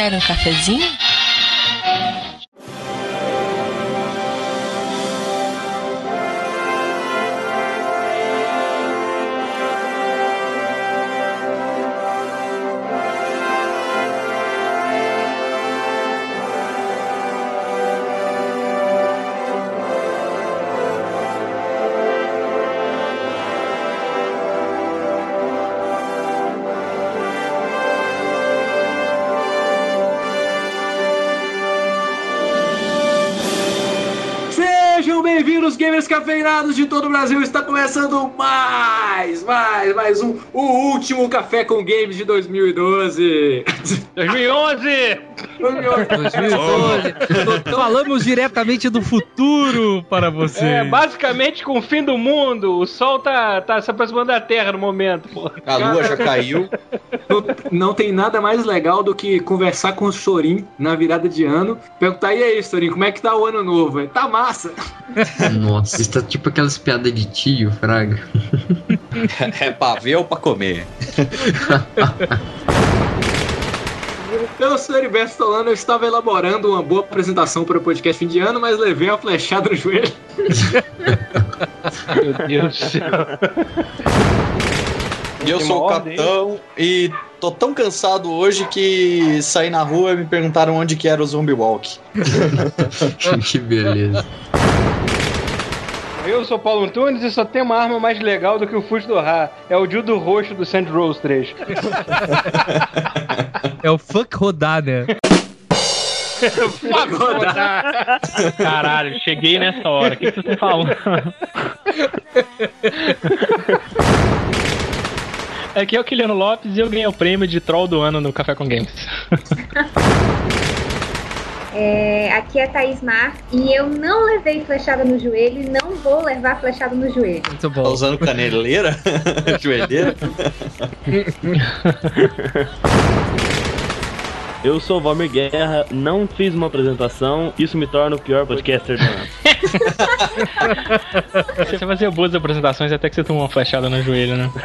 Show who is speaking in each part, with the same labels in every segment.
Speaker 1: Quer um cafezinho?
Speaker 2: Cafeinados de todo o Brasil. Está começando mais, mais, mais um, o último Café com Games de 2012.
Speaker 3: 2011!
Speaker 4: 2012. Falamos diretamente do futuro para você.
Speaker 3: É, basicamente com o fim do mundo. O sol tá, tá se aproximando da Terra no momento, pô.
Speaker 5: A lua já caiu.
Speaker 2: Não, não tem nada mais legal do que conversar com o Sorin na virada de ano. Perguntar, e aí, Sorin, como é que tá o ano novo? Tá massa.
Speaker 6: Nossa, isso tá tipo aquelas piadas de tio, Fraga.
Speaker 5: É pra ver ou pra comer?
Speaker 2: Eu sou Heriberto Solano, eu estava elaborando uma boa apresentação para o podcast fim de ano, mas levei uma flechada no joelho.
Speaker 3: Meu Deus do céu.
Speaker 5: E eu sou o capitão e tô tão cansado hoje que saí na rua e me perguntaram onde que era o Zombie Walk.
Speaker 6: que beleza.
Speaker 3: Eu sou Paulo Antunes e só tem uma arma mais legal do que o Fuso do Ra. É o Dildo Roxo do Saint Rose 3.
Speaker 4: É o fuck rodar, né?
Speaker 7: Caralho, cheguei nessa hora. O que, que você falou? Aqui é o Kiliano Lopes e eu ganhei o prêmio de Troll do ano no Café com Games.
Speaker 8: É, aqui é a Thaís Mar e eu não levei flechada no joelho e não vou levar flechada no joelho.
Speaker 4: Muito
Speaker 5: Tá
Speaker 4: bom.
Speaker 5: usando caneleira? Joelheira?
Speaker 9: Eu sou o Valmir Guerra, não fiz uma apresentação, isso me torna o pior podcaster do ano.
Speaker 7: Você fazia boas apresentações até que você tomou uma flechada no joelho, né?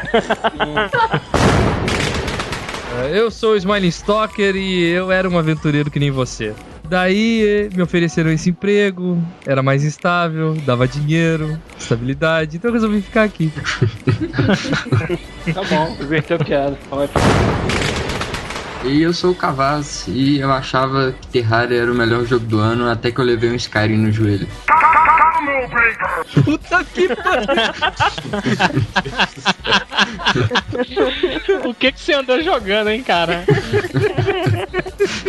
Speaker 4: Eu sou o Smiling Stalker e eu era um aventureiro que nem você. Daí me ofereceram esse emprego, era mais estável, dava dinheiro, estabilidade, então eu resolvi ficar aqui.
Speaker 3: Tá bom, inverteu a piada. Ótimo.
Speaker 6: E eu sou o Cavaz e eu achava que Terraria era o melhor jogo do ano até que eu levei um Skyrim no joelho.
Speaker 4: Puta que pariu!
Speaker 7: O que, que você andou jogando, hein, cara?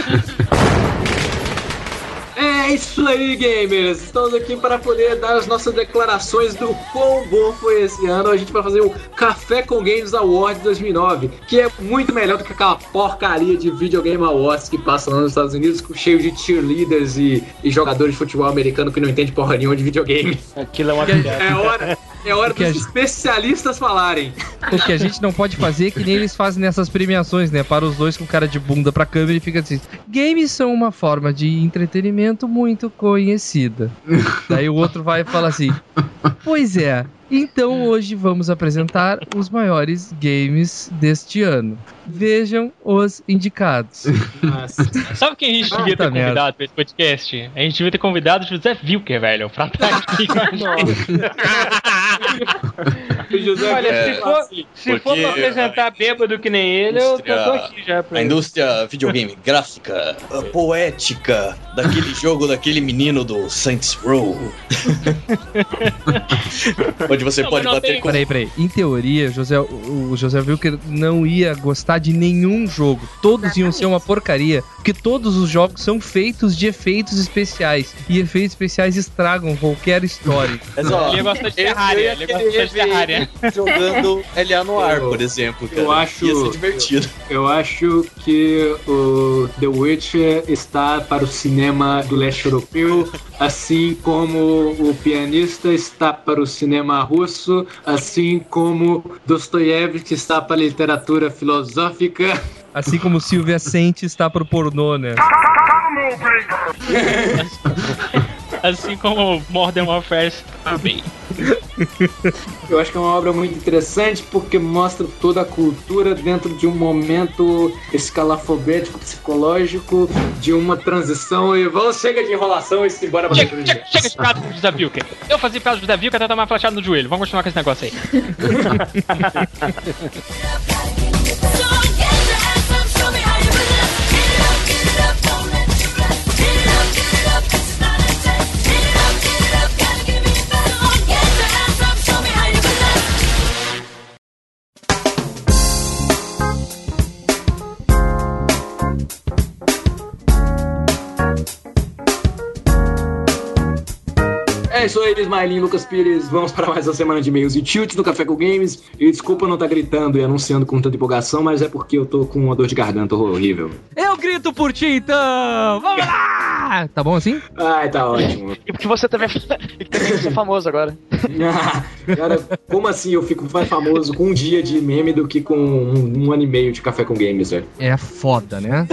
Speaker 2: É isso aí, gamers! Estamos aqui para poder dar as nossas declarações do quão bom foi esse ano. A gente vai fazer o Café com Games Award 2009, que é muito melhor do que aquela porcaria de Videogame Awards que passa lá nos Estados Unidos, cheio de cheerleaders e, e jogadores de futebol americano que não entende porra nenhuma de videogame.
Speaker 3: Aquilo é uma piada.
Speaker 2: É hora, é hora dos
Speaker 4: gente-
Speaker 2: especialistas falarem.
Speaker 4: O que a gente não pode fazer é que nem eles fazem nessas premiações, né? Para os dois com cara de bunda pra câmera e fica assim: games são uma forma de entretenimento muito conhecida. Daí o outro vai e fala assim: Pois é. Então hoje vamos apresentar os maiores games deste ano. Vejam os indicados.
Speaker 7: Sabe quem a gente devia ter
Speaker 4: Puta merda.
Speaker 7: convidado pra esse podcast? A gente devia ter convidado o José Wilker, velho, pra estar aqui com a gente.
Speaker 2: O José
Speaker 3: Olha,
Speaker 5: É,
Speaker 3: se for, se for pra apresentar bêbado que nem ele, eu, tô aqui já pra
Speaker 5: A indústria videogame gráfica, a poética daquele jogo daquele menino do Saints Row. Onde você
Speaker 7: Não,
Speaker 5: pode bater
Speaker 7: tem-
Speaker 5: com.
Speaker 4: Peraí, peraí. Em teoria, José, o José Wilker não ia gostar de nenhum jogo. Todos iam ser uma porcaria. Porque todos os jogos são feitos de efeitos especiais. E efeitos especiais estragam qualquer história.
Speaker 5: Mas, ó,
Speaker 7: Ele gosta de Terraria, ele gosta de Terraria.
Speaker 5: Jogando LA no ar,
Speaker 2: Eu-
Speaker 5: por exemplo, cara.
Speaker 2: eu acho-
Speaker 5: Ia ser divertido.
Speaker 2: Eu acho que o The Witcher está para o cinema do leste europeu, assim como o pianista está para o cinema russo, assim como Dostoiévski está para a literatura filosófica.
Speaker 4: Assim como Silvia Sente está pro pornô, né?
Speaker 7: Assim como Modern Warfare também.
Speaker 2: Eu acho que é uma obra muito interessante porque mostra toda a cultura dentro de um momento escalafobético, psicológico, de uma transição e vamos, chega de enrolação e se embora pra
Speaker 7: Chega,
Speaker 2: de
Speaker 7: chega, chega de piada do José Wilker. Eu fazia piada do José Wilker até tomar uma flechada no joelho. Vamos continuar com esse negócio aí.
Speaker 2: É isso aí, Ismaelinho, Lucas Pires. Vamos para mais uma semana de e-mails e tilts no Café com Games. E desculpa não estar gritando e anunciando com tanta empolgação, mas é porque eu tô com uma dor de garganta horrível.
Speaker 4: Eu grito por ti, então! Vamos lá! Tá bom assim?
Speaker 2: Ai, tá ótimo.
Speaker 1: E porque você também, e você é famoso agora.
Speaker 2: Cara, como assim eu fico mais famoso com um dia de meme do que com um, um ano e meio de Café com Games, velho?
Speaker 4: É foda, né?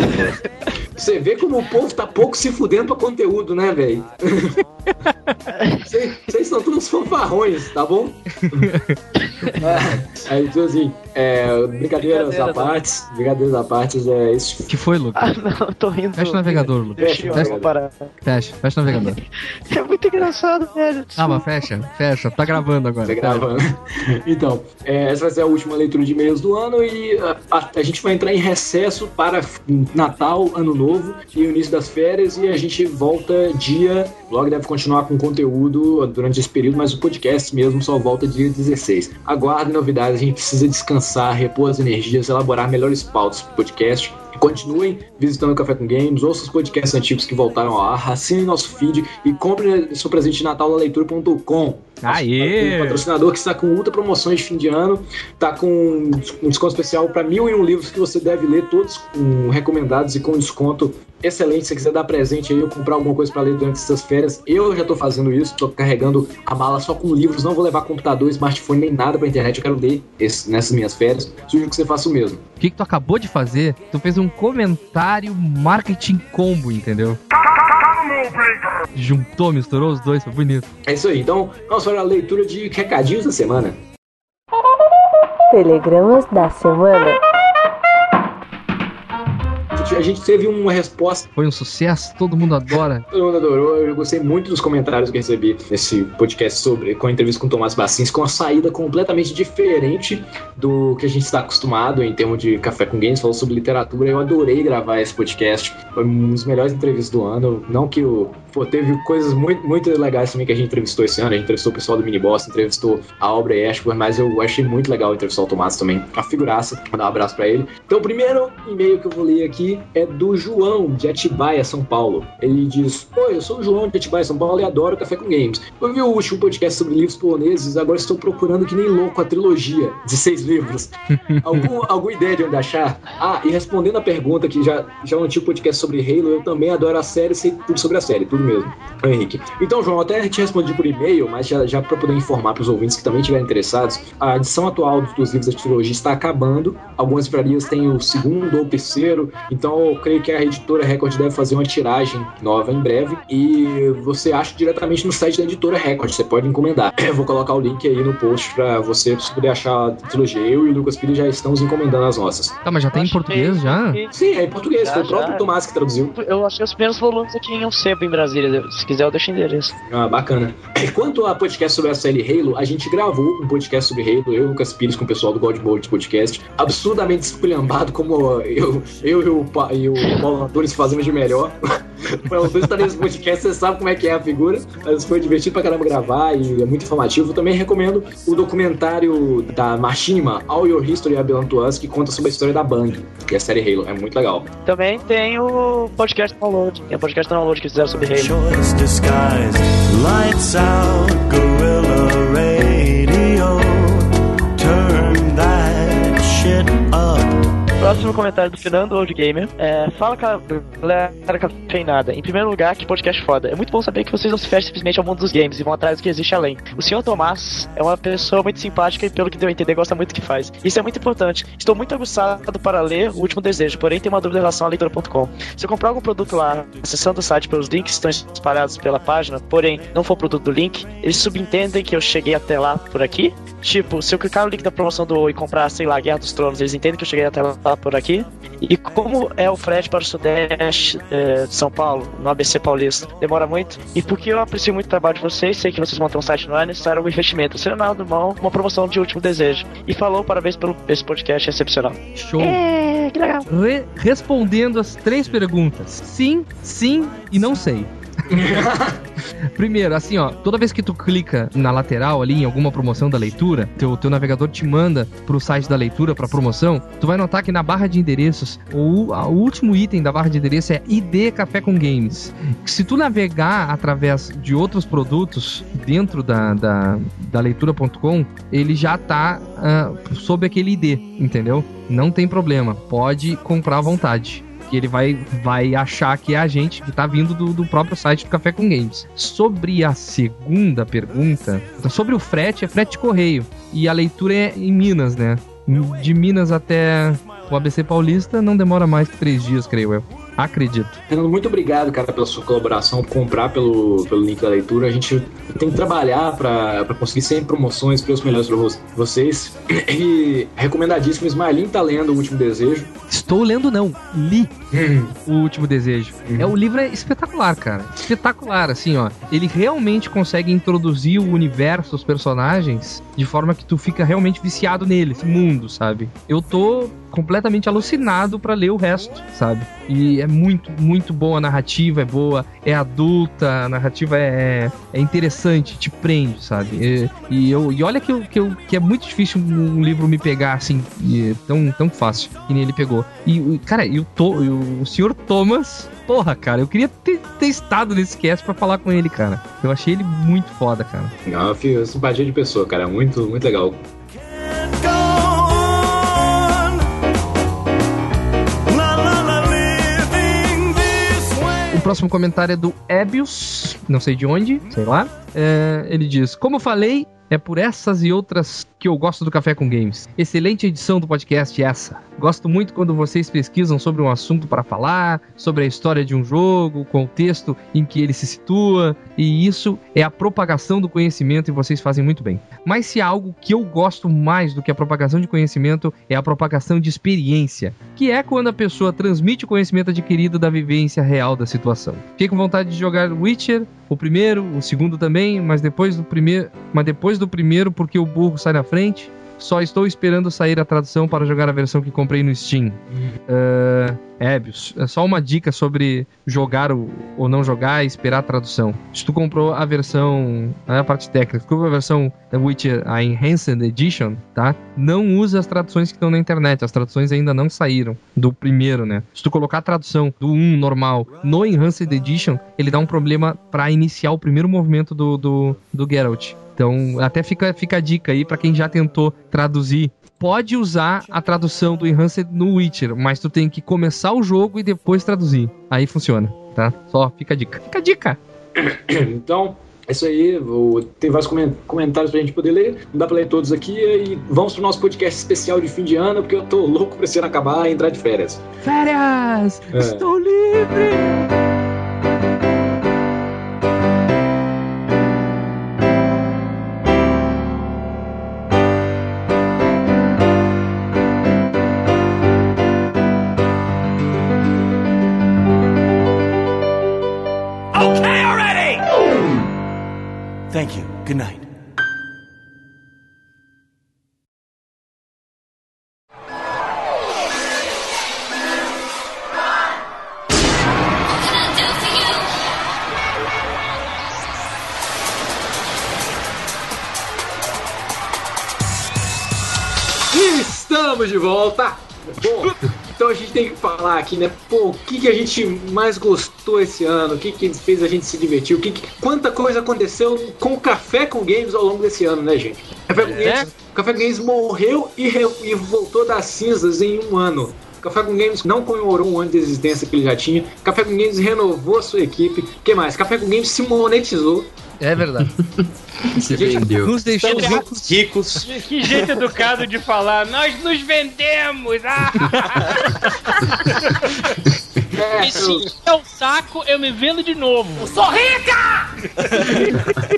Speaker 2: Você vê como o povo tá pouco se fudendo pra conteúdo, né, velho? Vocês são todos fanfarrões, tá bom? é, então, assim, é, brincadeiras
Speaker 1: Brincadeira,
Speaker 2: à parte, brincadeiras à parte, é isso.
Speaker 4: que foi, Lucas?
Speaker 1: Ah, não, tô rindo.
Speaker 4: Fecha o navegador, Lucas.
Speaker 2: Fecha-
Speaker 1: vou parar.
Speaker 4: Fecha, fecha o navegador.
Speaker 1: É muito engraçado, velho.
Speaker 4: Ah, mas fecha, fecha. Tá gravando agora.
Speaker 2: Tá gravando. Então, é, essa vai ser a última leitura de e-mails do ano e a, a- a gente vai entrar em recesso para Natal, Ano Novo e o início das férias e a gente volta dia. O blog deve continuar com conteúdo durante esse período, mas o podcast mesmo só volta dia 16. Aguardem novidades, a gente precisa descansar, repor as energias, elaborar melhores pautas para o podcast. Continuem visitando o Café com Games, ouçam os podcasts antigos que voltaram ao ar, assinem nosso feed e comprem seu presente de Natal na leitura.com.
Speaker 4: Aê!
Speaker 2: Um patrocinador que está com ultra promoções de fim de ano, está com um desconto especial para mil e um livros que você deve ler, todos com recomendados e com desconto excelente. Se você quiser dar presente aí ou comprar alguma coisa para ler durante essas férias, eu já estou fazendo isso, estou carregando a mala só com livros, não vou levar computador, smartphone nem nada para internet, eu quero ler esse- nessas minhas férias. Sugiro que você faça o mesmo.
Speaker 4: O que, que tu acabou de fazer? Tu fez um comentário marketing combo, entendeu? Juntou, misturou os dois, foi bonito.
Speaker 2: É isso aí. Então, vamos para a leitura de recadinhos da semana.
Speaker 10: Telegramas da semana.
Speaker 2: A gente teve uma resposta
Speaker 4: Foi um sucesso, todo mundo adora.
Speaker 2: Todo mundo adorou. Eu gostei muito dos comentários que recebi nesse podcast sobre com a entrevista com o Tomás Bassins, com a saída completamente diferente do que a gente está acostumado em termos de café com games. Falou sobre literatura. Eu adorei gravar esse podcast. Foi um dos melhores entrevistas do ano. Não que o. Pô, teve coisas muito, muito legais também que a gente entrevistou esse ano. A gente entrevistou o pessoal do Miniboss, entrevistou a Aubrey Ashburn, mas eu achei muito legal entrevistar o Tomás também. A figuraça. Mandar um abraço pra ele. Então, o primeiro e-mail que eu vou ler aqui é do João, de Atibaia, São Paulo. Ele diz: Oi, eu sou o João de Atibaia, São Paulo e adoro Café com Games. Eu vi o último podcast sobre livros poloneses, agora estou procurando que nem louco a trilogia de seis livros. Algum, alguma ideia de onde achar? Ah, e respondendo a pergunta que já, já um antigo podcast sobre Halo, eu também adoro a série, sei tudo sobre a série, tudo mesmo. Henrique. Então, João, até te respondi por e-mail, mas já, já para poder informar para os ouvintes que também estiverem interessados, a edição atual dos, dos livros da trilogia está acabando. Algumas livrarias têm o segundo ou terceiro, então eu creio que a editora Record deve fazer uma tiragem nova em breve. E você acha diretamente no site da editora Record, você pode encomendar. Eu vou colocar o link aí no post para você poder achar a trilogia. Eu e o Lucas Pires já estamos encomendando as nossas.
Speaker 4: Tá, mas já tem em português já?
Speaker 2: Sim, é em português,
Speaker 1: Já,
Speaker 2: foi o próprio
Speaker 1: já.
Speaker 2: Tomás que traduziu.
Speaker 1: Eu achei os primeiros volumes aqui em um sebo em Brasília. Se quiser, eu deixo o endereço.
Speaker 2: Ah, bacana. Quanto a podcast sobre a série Halo, a gente gravou um podcast sobre Halo, eu e o Lucas Pires com o pessoal do God Mode Podcast, absurdamente esculhambado como eu, eu e, o, Pa- e o Paulo Antunes fazemos de melhor. O Paulo Antunes tá nesse podcast, você sabe como é que é a figura, mas foi divertido pra caramba gravar e é muito informativo. Também recomendo o documentário da Machinima, All Your History to Us, que conta sobre a história da Bang, que é a série Halo. É muito legal.
Speaker 1: Também tem o podcast download. Tem o podcast download que fizeram sobre Halo.
Speaker 11: Lights out,
Speaker 1: Próximo comentário do Fernando Old Gamer. É, fala galera cafeinada. Em primeiro lugar, que podcast foda. É muito bom saber que vocês não se fecham simplesmente ao mundo dos games e vão atrás do que existe além. O senhor Tomás é uma pessoa muito simpática e, pelo que deu a entender, gosta muito do que faz. Isso é muito importante. Estou muito aguçado para ler O Último Desejo, porém tenho uma dúvida em relação à leitura.com. Se eu comprar algum produto lá, acessando o site pelos links que estão espalhados pela página, porém não for produto do link, eles subentendem que eu cheguei até lá por aqui? Tipo, se eu clicar no link da promoção do e comprar, sei lá, Guerra dos Tronos, eles entendem que eu cheguei até lá por aqui? E como é o frete para o Sudeste eh, de São Paulo, no ABC Paulista? Demora muito? E porque eu aprecio muito o trabalho de vocês, sei que vocês montam um site não é necessário um investimento. Seria nada do mão, uma promoção de último desejo. E falou, parabéns pelo esse podcast excepcional.
Speaker 4: Show.
Speaker 1: É, que legal.
Speaker 4: Re- respondendo as três perguntas: sim, sim e não sei. Primeiro, assim, ó, toda vez que tu clica na lateral ali em alguma promoção da leitura, teu, teu navegador te manda pro site da leitura, pra promoção, tu vai notar que na barra de endereços, o, o último item da barra de endereço é ID Café com Games. Se tu navegar através de outros produtos dentro da, da, da leitura.com, ele já tá ah, sob aquele ID, entendeu? Não tem problema, pode comprar à vontade que ele vai, vai achar que é a gente que tá vindo do, do próprio site do Café com Games. Sobre a segunda pergunta, sobre o frete, é frete correio. E a leitura é em Minas, né? De Minas até o ABC Paulista não demora mais que três dias, creio eu. Acredito.
Speaker 2: Fernando, muito obrigado, cara, pela sua colaboração, por comprar pelo, pelo link da leitura. A gente tem que trabalhar para conseguir sempre promoções, preços melhores para vocês. E recomendadíssimo, Ismaelinho tá lendo O Último Desejo.
Speaker 4: Estou lendo, não. Li O Último Desejo. É, o livro é espetacular, cara. Espetacular, assim, ó. Ele realmente consegue introduzir o universo, os personagens, de forma que tu fica realmente viciado nele, esse mundo, sabe? Eu tô completamente alucinado pra ler o resto, sabe? E é muito, muito boa a narrativa, é boa, é adulta, a narrativa é, é interessante, te prende, sabe? E, e eu, e olha que, eu, que, eu, que é muito difícil um livro me pegar assim, é tão, tão fácil, que nem ele pegou. E, cara, e o, to, e o senhor Thomas, porra, cara, eu queria ter, ter estado nesse cast pra falar com ele, cara. Eu achei ele muito foda, cara.
Speaker 2: Não, filho, simpatia de pessoa, cara. Muito, muito legal.
Speaker 4: Próximo comentário é do Ebius, não sei de onde, sei lá. É, ele diz: Como falei, é por essas e outras que eu gosto do Café com Games. Excelente edição do podcast essa. Gosto muito quando vocês pesquisam sobre um assunto para falar, sobre a história de um jogo, o contexto em que ele se situa, e isso é a propagação do conhecimento e vocês fazem muito bem. Mas se há algo que eu gosto mais do que a propagação de conhecimento é a propagação de experiência, que é quando a pessoa transmite o conhecimento adquirido da vivência real da situação. Fiquei com vontade de jogar Witcher, o primeiro, o segundo também, mas depois do primeiro, mas depois do primeiro porque o burro sai na frente. Só estou esperando sair a tradução para jogar a versão que comprei no Steam. Uh, é só uma dica sobre jogar ou não jogar e esperar a tradução. Se tu comprou a versão, a parte técnica, comprou a versão Witcher, a Enhanced Edition, tá? Não usa as traduções que estão na internet, as traduções ainda não saíram do primeiro, né? Se tu colocar a tradução do 1 normal no Enhanced Edition, ele dá um problema para iniciar o primeiro movimento do, do, do Geralt. Então, até fica, fica a dica aí pra quem já tentou traduzir. Pode usar a tradução do Enhanced no Witcher, mas tu tem que começar o jogo e depois traduzir. Aí funciona, tá? Só fica a dica. Fica a dica!
Speaker 2: Então, é isso aí. vou- Tem vários comen- comentários pra gente poder ler. Não dá pra ler todos aqui. E vamos pro nosso podcast especial de fim de ano, porque eu tô louco pra esse ano acabar e entrar de férias.
Speaker 4: Férias!
Speaker 2: É.
Speaker 4: Estou livre!
Speaker 2: Tem que falar aqui, né? Pô, o que, que a gente mais gostou esse ano? O que, que fez a gente se divertir? O que, que- quanta coisa aconteceu com o Café com Games ao longo desse ano, né, gente? Café com Games, Café com Games morreu e, e voltou das cinzas em um ano. Café com Games não comemorou um ano de existência que ele já tinha. Café com Games renovou a sua equipe. O que mais? Café com Games se monetizou.
Speaker 4: É verdade.
Speaker 6: Se vendeu.
Speaker 4: Nos deixou ricos.
Speaker 5: ricos.
Speaker 3: Que jeito educado de falar, nós nos vendemos! Ah!
Speaker 2: É,
Speaker 7: E se é um saco, eu me vendo de novo. Eu sou rica!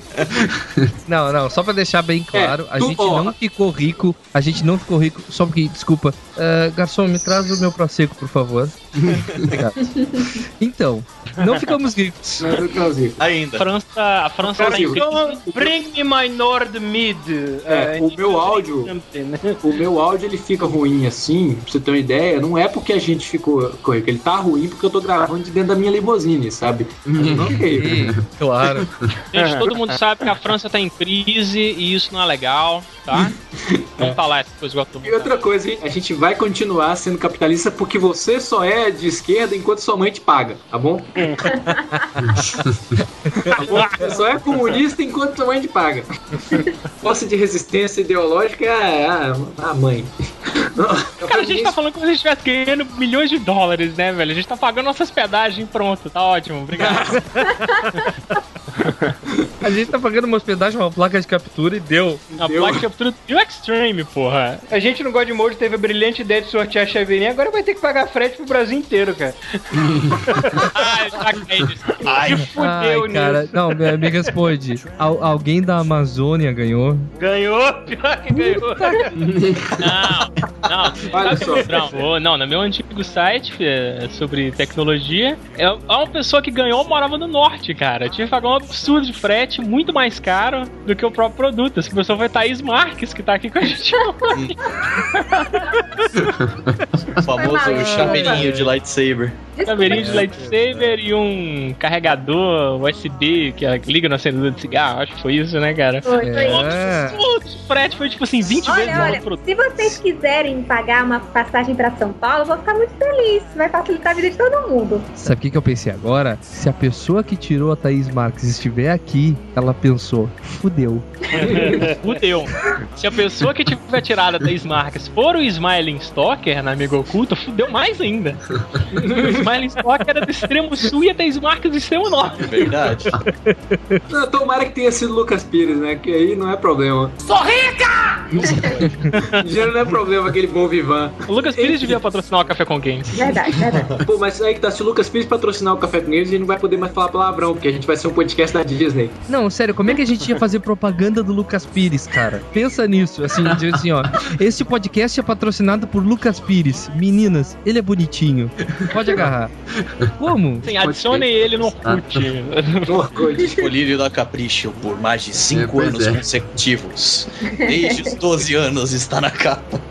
Speaker 4: Não, não, só pra deixar bem claro, a
Speaker 2: tu-
Speaker 4: gente
Speaker 2: ó.
Speaker 4: não ficou rico, a gente não ficou rico só porque, desculpa, ah, garçom, me traz o meu prosecco, por favor. Então, não ficamos ricos.
Speaker 2: não.
Speaker 5: Ainda.
Speaker 7: França, a França tá em crise.
Speaker 3: Bring me my Nord Mid.
Speaker 2: É, o meu áudio, o meu áudio ele fica ruim assim, pra você ter uma ideia, não é porque a gente ficou ele tá ruim porque eu tô gravando de dentro da minha limusine, sabe? É.
Speaker 4: Ih, claro.
Speaker 7: Gente, todo mundo sabe que a França tá em crise e isso não é legal, tá? Vamos falar essa coisa igual todo
Speaker 2: E outra coisa, hein? a gente vai continuar sendo capitalista porque você só é de esquerda enquanto sua mãe te paga, tá bom? Tá bom? Você só é comunista enquanto sua mãe te paga. Força de resistência ideológica é a, a mãe.
Speaker 7: Cara, a gente tá falando como se a gente estivesse ganhando milhões de dólares, né, velho? A gente tá pagando nossa hospedagem pronto, tá ótimo, obrigado.
Speaker 4: A gente tá pagando uma hospedagem, uma placa de captura e deu.
Speaker 7: A
Speaker 2: Deu.
Speaker 7: Black Captura do Extreme, porra.
Speaker 3: A gente no God Mode teve a brilhante ideia de sortear a chaveirinha, agora vai ter que pagar frete pro Brasil inteiro, cara.
Speaker 7: Caí nisso.
Speaker 3: Se fudeu
Speaker 4: Ai,
Speaker 3: nisso.
Speaker 4: cara, não, me, me responde. Al- alguém da Amazônia ganhou?
Speaker 3: Ganhou, pior que ganhou.
Speaker 7: Não, não.
Speaker 2: Olha só.
Speaker 7: que- Não, não, no meu antigo site é, sobre tecnologia, é é uma pessoa que ganhou morava no norte, cara. Tinha que pagar um absurdo de frete, muito mais caro do que o próprio produto. Essa pessoa foi Thaís Marques, que tá aqui com a gente hoje.
Speaker 5: O famoso chaveirinho de lightsaber.
Speaker 7: Chaveirinho de lightsaber e um carregador USB que é, liga na acendedor de cigarro. Acho que foi isso, né, cara?
Speaker 8: Foi, foi.
Speaker 4: É.
Speaker 7: De frete foi tipo assim, 20 vezes
Speaker 8: Olha,
Speaker 7: mais
Speaker 8: olha,
Speaker 7: o produto.
Speaker 8: se vocês quiserem pagar uma passagem pra São Paulo, eu vou ficar muito feliz. Vai facilitar a vida de todo mundo.
Speaker 4: Sabe o que, que eu pensei agora? Se a pessoa que tirou a Thaís Marques estiver aqui, ela pensou, fudeu.
Speaker 7: Fudeu. Se a pessoa que tiver tirada da marcas for o Smiling Stalker na Amigo Oculta, fudeu mais ainda. o Smiling Stalker era do extremo sul e a Thaís Marcas do extremo norte.
Speaker 5: É verdade.
Speaker 2: Não, tomara que tenha sido Lucas Pires, né? Que aí não é problema.
Speaker 7: Sou rica!
Speaker 2: Já não é problema aquele bom vivan.
Speaker 7: O Lucas Pires devia patrocinar o Café com Games.
Speaker 8: Verdade, verdade.
Speaker 2: Pô, mas aí que tá, se o Lucas Pires patrocinar o Café com Games, a gente não vai poder mais falar palavrão, porque a gente vai ser um podcast da Disney.
Speaker 4: Não, sério, como é que a gente ia fazer propaganda do Lucas Pires, cara? Pensa nisso, assim, assim, ó. Este podcast é patrocinado por Lucas Pires. Meninas, ele é bonitinho. Pode agarrar. Como?
Speaker 7: Sim, adicionem ele no Orkut.
Speaker 2: No Orkut.
Speaker 5: Colírio da Capricho por mais de 5
Speaker 6: É,
Speaker 5: anos
Speaker 6: é.
Speaker 5: consecutivos. Desde os 12 anos está na capa.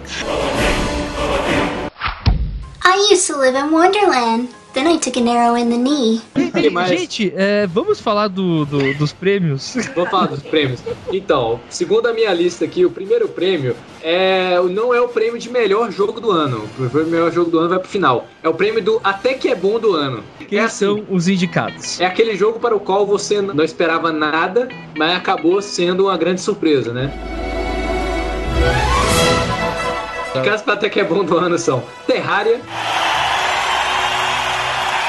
Speaker 10: I used to live in Wonderland. Then I took an arrow in the knee.
Speaker 2: que mais?
Speaker 4: Gente, é, vamos falar do, do- dos prêmios.
Speaker 2: Vou falar dos prêmios. Então, segundo a minha lista aqui, o primeiro prêmio é não é o prêmio de melhor jogo do ano. O melhor jogo do ano vai pro final. É o prêmio do até que é bom do ano.
Speaker 4: Quem
Speaker 2: é assim,
Speaker 4: são os indicados?
Speaker 2: É aquele jogo para o qual você não esperava nada, mas acabou sendo uma grande surpresa, né? Casos para até que é bom do ano são Terraria.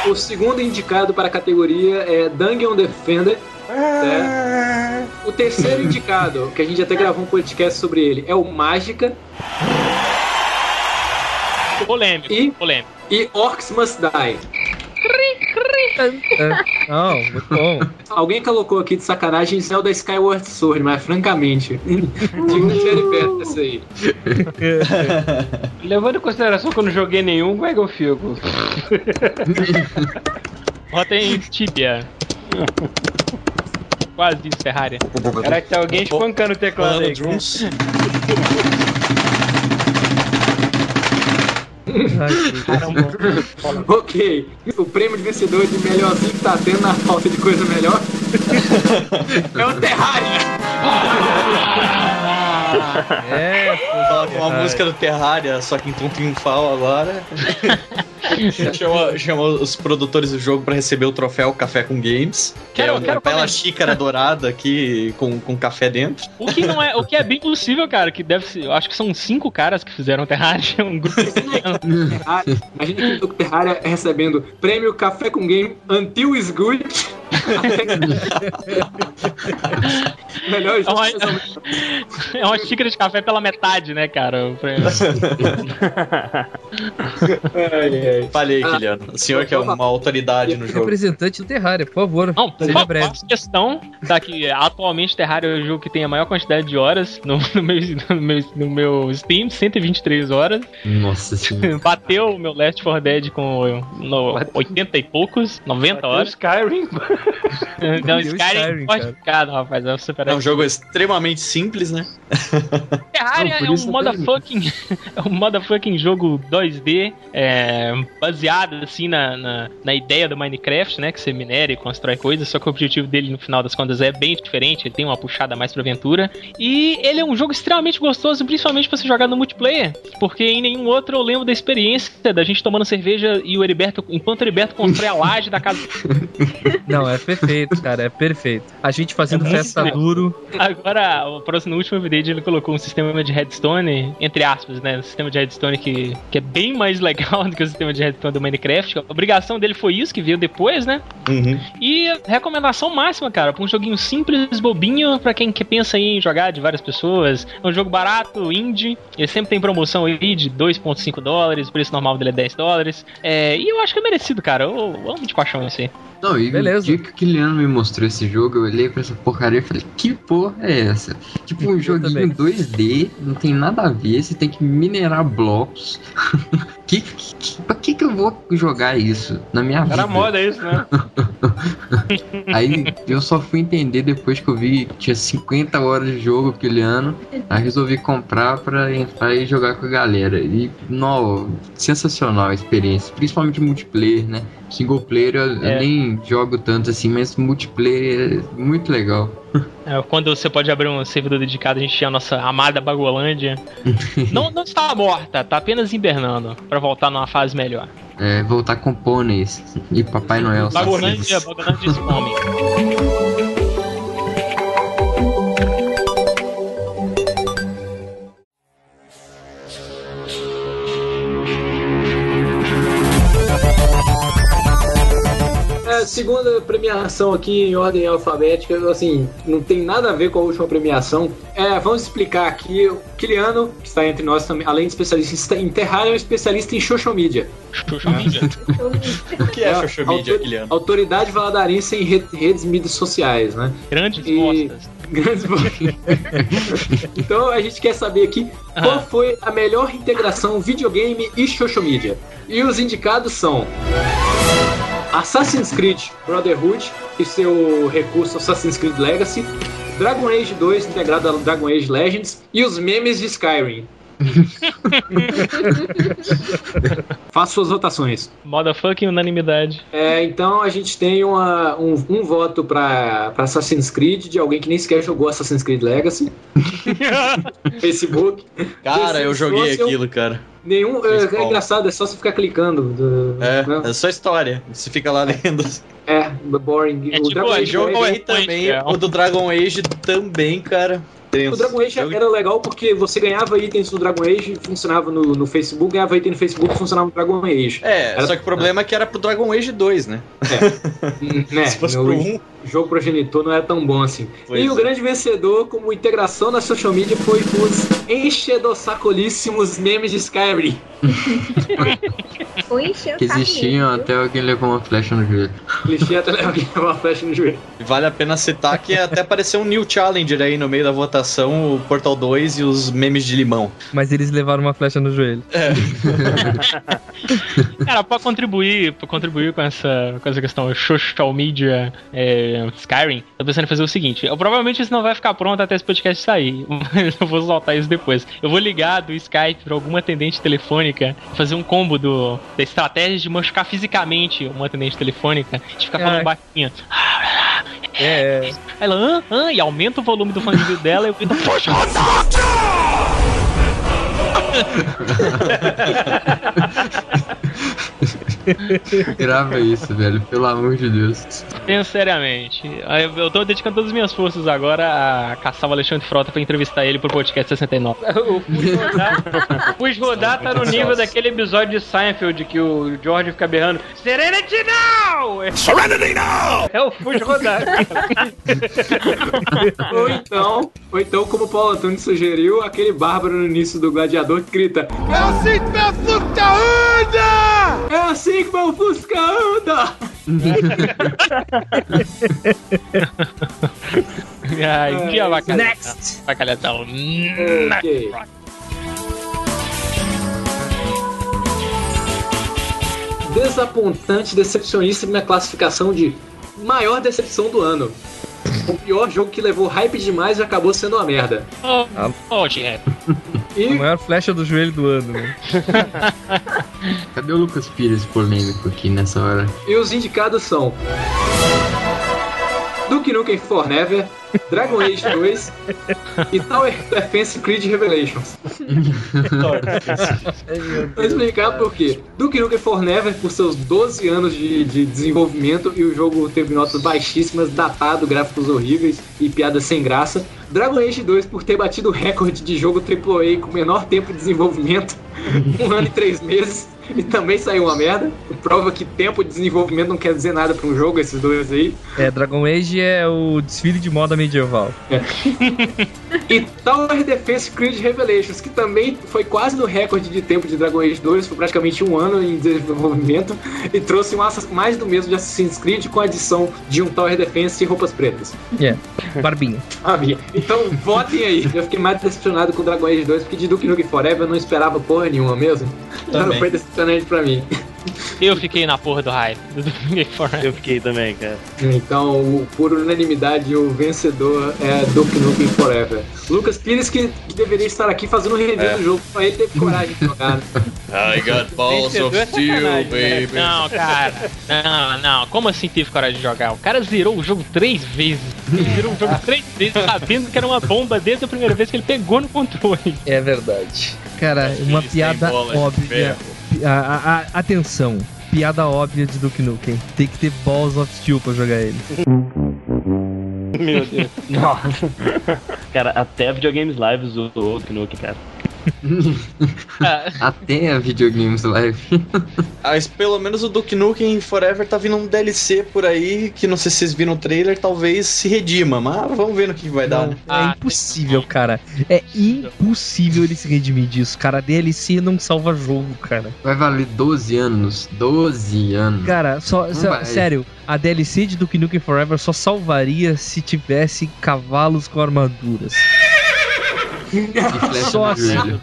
Speaker 2: O segundo indicado para a categoria é Dungeon Defender. né? O terceiro indicado, que a gente até gravou um podcast sobre ele, é o Mágica
Speaker 7: Polêmico,
Speaker 2: E?
Speaker 7: polêmico.
Speaker 2: e Orcs Must Die.
Speaker 4: É, não, muito bom.
Speaker 2: Alguém colocou aqui de sacanagem Zelda Skyward Sword, mas francamente, digo que série perto dessa aí.
Speaker 3: Levando em consideração que eu não joguei nenhum, como é que eu fico?
Speaker 7: Bota em Tibia. Quase isso, Ferrari.
Speaker 3: Caraca, tá alguém espancando o teclado aí.
Speaker 2: Ok, o prêmio de vencedor de melhorzinho que tá tendo na falta de coisa melhor é o Terraria.
Speaker 4: É,
Speaker 5: Fala com a música do Terraria, só que em tom triunfal agora. chama, chama os produtores do jogo pra receber o troféu Café com Games. Que
Speaker 7: Quero-
Speaker 5: é uma
Speaker 7: quero
Speaker 5: bela xícara dourada aqui com, com café dentro.
Speaker 7: O que não é, o que é bem possível, cara, que deve ser, eu acho que são cinco caras que fizeram Terraria, um grupo.
Speaker 2: Imagina que o Terraria recebendo prêmio Café com Game Until is Good. Melhor
Speaker 7: É uma, é uma xícara de café pela metade, né, cara? o prêmio.
Speaker 5: Falei,
Speaker 2: Ah,
Speaker 5: Kiliano. O senhor que é uma autoridade no jogo.
Speaker 4: Representante do Terraria, por favor.
Speaker 7: Não,
Speaker 4: seja breve.
Speaker 7: faço questão da que atualmente Terraria é o jogo que tem a maior quantidade de horas no, no meu, no, meu, no meu Steam, 123 horas.
Speaker 6: Nossa senhora.
Speaker 7: Bateu o meu Last 4 Dead com no, 80 e poucos, 90 horas.
Speaker 3: Skyrim.
Speaker 7: Não, Skyrim,
Speaker 4: Skyrim,
Speaker 7: fortificado, rapaz. É o super
Speaker 5: É um jogo extremamente simples, né?
Speaker 7: Terraria
Speaker 6: Não,
Speaker 7: é um motherfucking, é um motherfucking jogo 2D é, baseado assim na, na, na ideia do Minecraft, né? Que você minera e constrói coisas, só que o objetivo dele no final das contas é bem diferente, ele tem uma puxada mais pra aventura. E ele é um jogo extremamente gostoso, principalmente pra você jogar no multiplayer, porque em nenhum outro eu lembro da experiência da gente tomando cerveja e o Heriberto, enquanto o Heriberto constrói a laje da casa.
Speaker 4: Não, é perfeito, cara, é perfeito. A gente fazendo
Speaker 7: É
Speaker 4: festa
Speaker 7: legal.
Speaker 4: duro.
Speaker 7: Agora, o próximo no último update ele colocou um sistema de redstone, entre aspas, né? Um sistema de redstone que, que é bem mais legal do que o sistema de redstone do Minecraft. A obrigação dele foi isso, que veio depois, né?
Speaker 5: Uhum.
Speaker 7: E recomendação máxima, cara, pra um joguinho simples, bobinho, pra quem que pensa em jogar de várias pessoas. É um jogo barato, indie. Ele sempre tem promoção aí de 2,5 dólares, o preço normal dele é 10 dólares. É, e eu acho que é merecido, cara. Eu, eu amo de paixão esse aí.
Speaker 6: Não, e
Speaker 4: Beleza.
Speaker 6: o dia que o Kiliano me mostrou esse jogo, eu olhei pra essa porcaria e falei, que porra é essa? Tipo, um joguinho
Speaker 4: também.
Speaker 6: 2D, não tem nada a ver, você tem que minerar blocos. que, que, que, pra que que eu vou jogar isso na minha vida?
Speaker 3: Era moda isso, né?
Speaker 6: Aí eu só fui entender depois que eu vi que tinha 50 horas de jogo aquele ano. Aí resolvi comprar pra entrar e jogar com a galera. E, não, sensacional a experiência, principalmente multiplayer, né? Single player eu, eu
Speaker 7: É.
Speaker 6: jogo tanto assim, mas multiplayer é muito legal.
Speaker 7: É, quando você pode abrir um servidor dedicado, a gente tinha a nossa amada Bagolândia. não, não está morta, tá apenas hibernando pra voltar numa fase melhor.
Speaker 6: É, voltar com pôneis e Papai Noel.
Speaker 7: Bagolândia. Bagolândia Spome.
Speaker 2: É, segunda premiação aqui em ordem alfabética, assim, não tem nada a ver com a última premiação. É, vamos explicar aqui. O Kiliano, que está entre nós também, além de especialista em Terraria, é um especialista em social media.
Speaker 7: Social media.
Speaker 5: O que é social media,
Speaker 2: autor-
Speaker 5: Kiliano?
Speaker 2: Autoridade valadarense em re- redes mídias sociais, né?
Speaker 7: Grandes
Speaker 2: E-
Speaker 7: bostas.
Speaker 2: Grandes bostas. então a gente quer saber aqui qual foi a melhor integração videogame e social media. E os indicados são Assassin's Creed Brotherhood e seu recurso Assassin's Creed Legacy, Dragon Age 2 integrado ao Dragon Age Legends e os memes de Skyrim. Faça suas votações.
Speaker 7: Motherfucking unanimidade.
Speaker 2: É, então a gente tem uma- um, um voto pra, pra Assassin's Creed de alguém que nem sequer jogou Assassin's Creed Legacy. Facebook.
Speaker 5: Cara, eu joguei aquilo, cara.
Speaker 2: Nenhum. É,
Speaker 5: Principal.
Speaker 2: é engraçado, é só você ficar clicando. do-
Speaker 5: É,
Speaker 2: né?
Speaker 5: é só história. Você fica lá lendo.
Speaker 2: É, boring.
Speaker 7: É
Speaker 2: o
Speaker 7: tipo,
Speaker 2: Dragon
Speaker 7: é
Speaker 2: Age
Speaker 5: jogo
Speaker 2: Legends-
Speaker 5: aí também.
Speaker 7: é
Speaker 5: O do Dragon Age também, cara.
Speaker 2: O Dragon Age era legal porque você ganhava itens no Dragon Age, funcionava no, no Facebook, ganhava item no Facebook, funcionava no Dragon Age.
Speaker 5: É,
Speaker 2: Era-
Speaker 5: só que o problema é que era pro Dragon Age 2, né?
Speaker 2: né?
Speaker 5: Se fosse
Speaker 2: no
Speaker 5: pro 1,
Speaker 2: jogo progenitor não era tão bom assim.
Speaker 5: Pois
Speaker 2: e o
Speaker 5: é.
Speaker 2: grande vencedor como integração na social media foi os enchedossacolíssimos memes de Skyrim.
Speaker 8: Ou encheu o
Speaker 6: Que existiam até alguém levou uma flecha no joelho.
Speaker 2: Clichê até levar alguém uma flecha no joelho.
Speaker 5: vale a pena citar que até apareceu um new challenger aí no meio da votação, o Portal 2 e os memes de limão.
Speaker 4: Mas eles levaram uma flecha no joelho.
Speaker 7: Cara, pra contribuir, pra contribuir com essa, com essa questão social media é, Skyrim, tô pensando em fazer o seguinte: eu, provavelmente isso não vai ficar pronto até esse podcast sair, mas eu vou soltar isso depois. Eu vou ligar do Skype pra alguma atendente telefônica, fazer um combo do, da estratégia de machucar fisicamente uma atendente telefônica, de ficar falando
Speaker 4: Ai.
Speaker 7: baixinho.
Speaker 4: É, é.
Speaker 7: Aí ela, hã, hã, e aumenta o volume do fone dela e eu grito, puxa,
Speaker 6: Grava isso, velho, pelo amor de Deus.
Speaker 7: Penso seriamente. Eu eu tô dedicando todas as minhas forças agora a caçar o Alexandre Frota pra entrevistar ele pro podcast 69.
Speaker 3: O Fus rodar, tá no nível daquele episódio de Seinfeld que o George fica berrando Serenity now!
Speaker 11: Serenity now!
Speaker 3: É o Fus rodar.
Speaker 2: Ou então, ou então, como o Paulo Antônio sugeriu, aquele bárbaro no início do Gladiador que grita:
Speaker 11: É assim que meu Fusca anda!
Speaker 2: É assim que meu Fusca anda!
Speaker 7: Ai, que avacalhada.
Speaker 4: Next!
Speaker 7: Avacalhadão.
Speaker 2: Ok. Desapontante, decepcionista na classificação de maior decepção do ano. O pior jogo que levou hype demais e acabou sendo uma merda.
Speaker 7: Ô, ô, Diego.
Speaker 4: A
Speaker 2: E
Speaker 4: maior flecha do joelho do ano, né?
Speaker 6: Cadê o Lucas Pires polêmico aqui nessa hora?
Speaker 2: E os indicados são Duke Nukem Forever, Dragon Age 2 e Tower Defense Creed Revelations. Vou explicar por quê. Duke Nukem Forever, por seus 12 anos de, de desenvolvimento e o jogo teve notas baixíssimas, datado, gráficos horríveis e piadas sem graça. Dragon Age 2 por ter batido o recorde de jogo AAA com menor tempo de desenvolvimento, um ano e três meses, e também saiu uma merda. Prova que tempo de desenvolvimento não quer dizer nada pra um jogo, esses dois aí.
Speaker 4: É, Dragon Age é o desfile de moda medieval.
Speaker 2: E Tower Defense Creed Revelations, que também foi quase no recorde de tempo de Dragon Age 2, foi praticamente um ano em desenvolvimento, e trouxe um mais do mesmo de Assassin's Creed com a adição de um Tower Defense e roupas pretas.
Speaker 4: É, barbinha.
Speaker 2: Ah, minha. Então votem aí. Eu fiquei mais decepcionado com Dragon Age 2, porque de Duke Nukem Forever eu não esperava porra nenhuma mesmo. Então
Speaker 5: Também.
Speaker 2: foi decepcionante pra mim.
Speaker 7: Eu fiquei na porra do hype. Do Forever.
Speaker 9: Eu fiquei também, cara.
Speaker 2: Então, por unanimidade, o vencedor é Duke Nukem Forever. Lucas Pires, que, que deveria estar aqui fazendo um review
Speaker 5: É.
Speaker 2: do jogo, só ele teve coragem de jogar. né?
Speaker 5: I got balls of
Speaker 3: Vencedor é
Speaker 5: steel,
Speaker 3: né?
Speaker 5: baby.
Speaker 7: Não, cara. Não, não. Como assim teve coragem de jogar? O cara zerou o jogo três vezes. Ele zerou o jogo três vezes sabendo que era uma bomba desde a primeira vez que ele pegou no controle.
Speaker 4: É verdade. Cara, uma piada óbvia. A- a- a- atenção. Piada óbvia de Duke Nukem. Tem que ter Balls of Steel pra jogar ele.
Speaker 3: Meu Deus.
Speaker 9: Nossa. cara, até videogames live usou o Knuck, cara.
Speaker 7: Ah,
Speaker 6: Até a Videogames Live.
Speaker 5: Mas pelo menos o Duke Nukem Forever tá vindo um DLC por aí, que não sei se vocês viram o trailer, talvez se redima, mas vamos ver no que vai dar,
Speaker 4: Não,
Speaker 5: né?
Speaker 4: é
Speaker 7: Ah,
Speaker 4: impossível, cara. É impossível ele se redimir disso, cara. DLC não salva jogo, cara.
Speaker 6: Vai valer 12 anos. 12 anos.
Speaker 4: Cara, só, só- sério, a DLC de Duke Nukem Forever só salvaria se tivesse cavalos com armaduras.
Speaker 6: Flecha
Speaker 4: Só assim.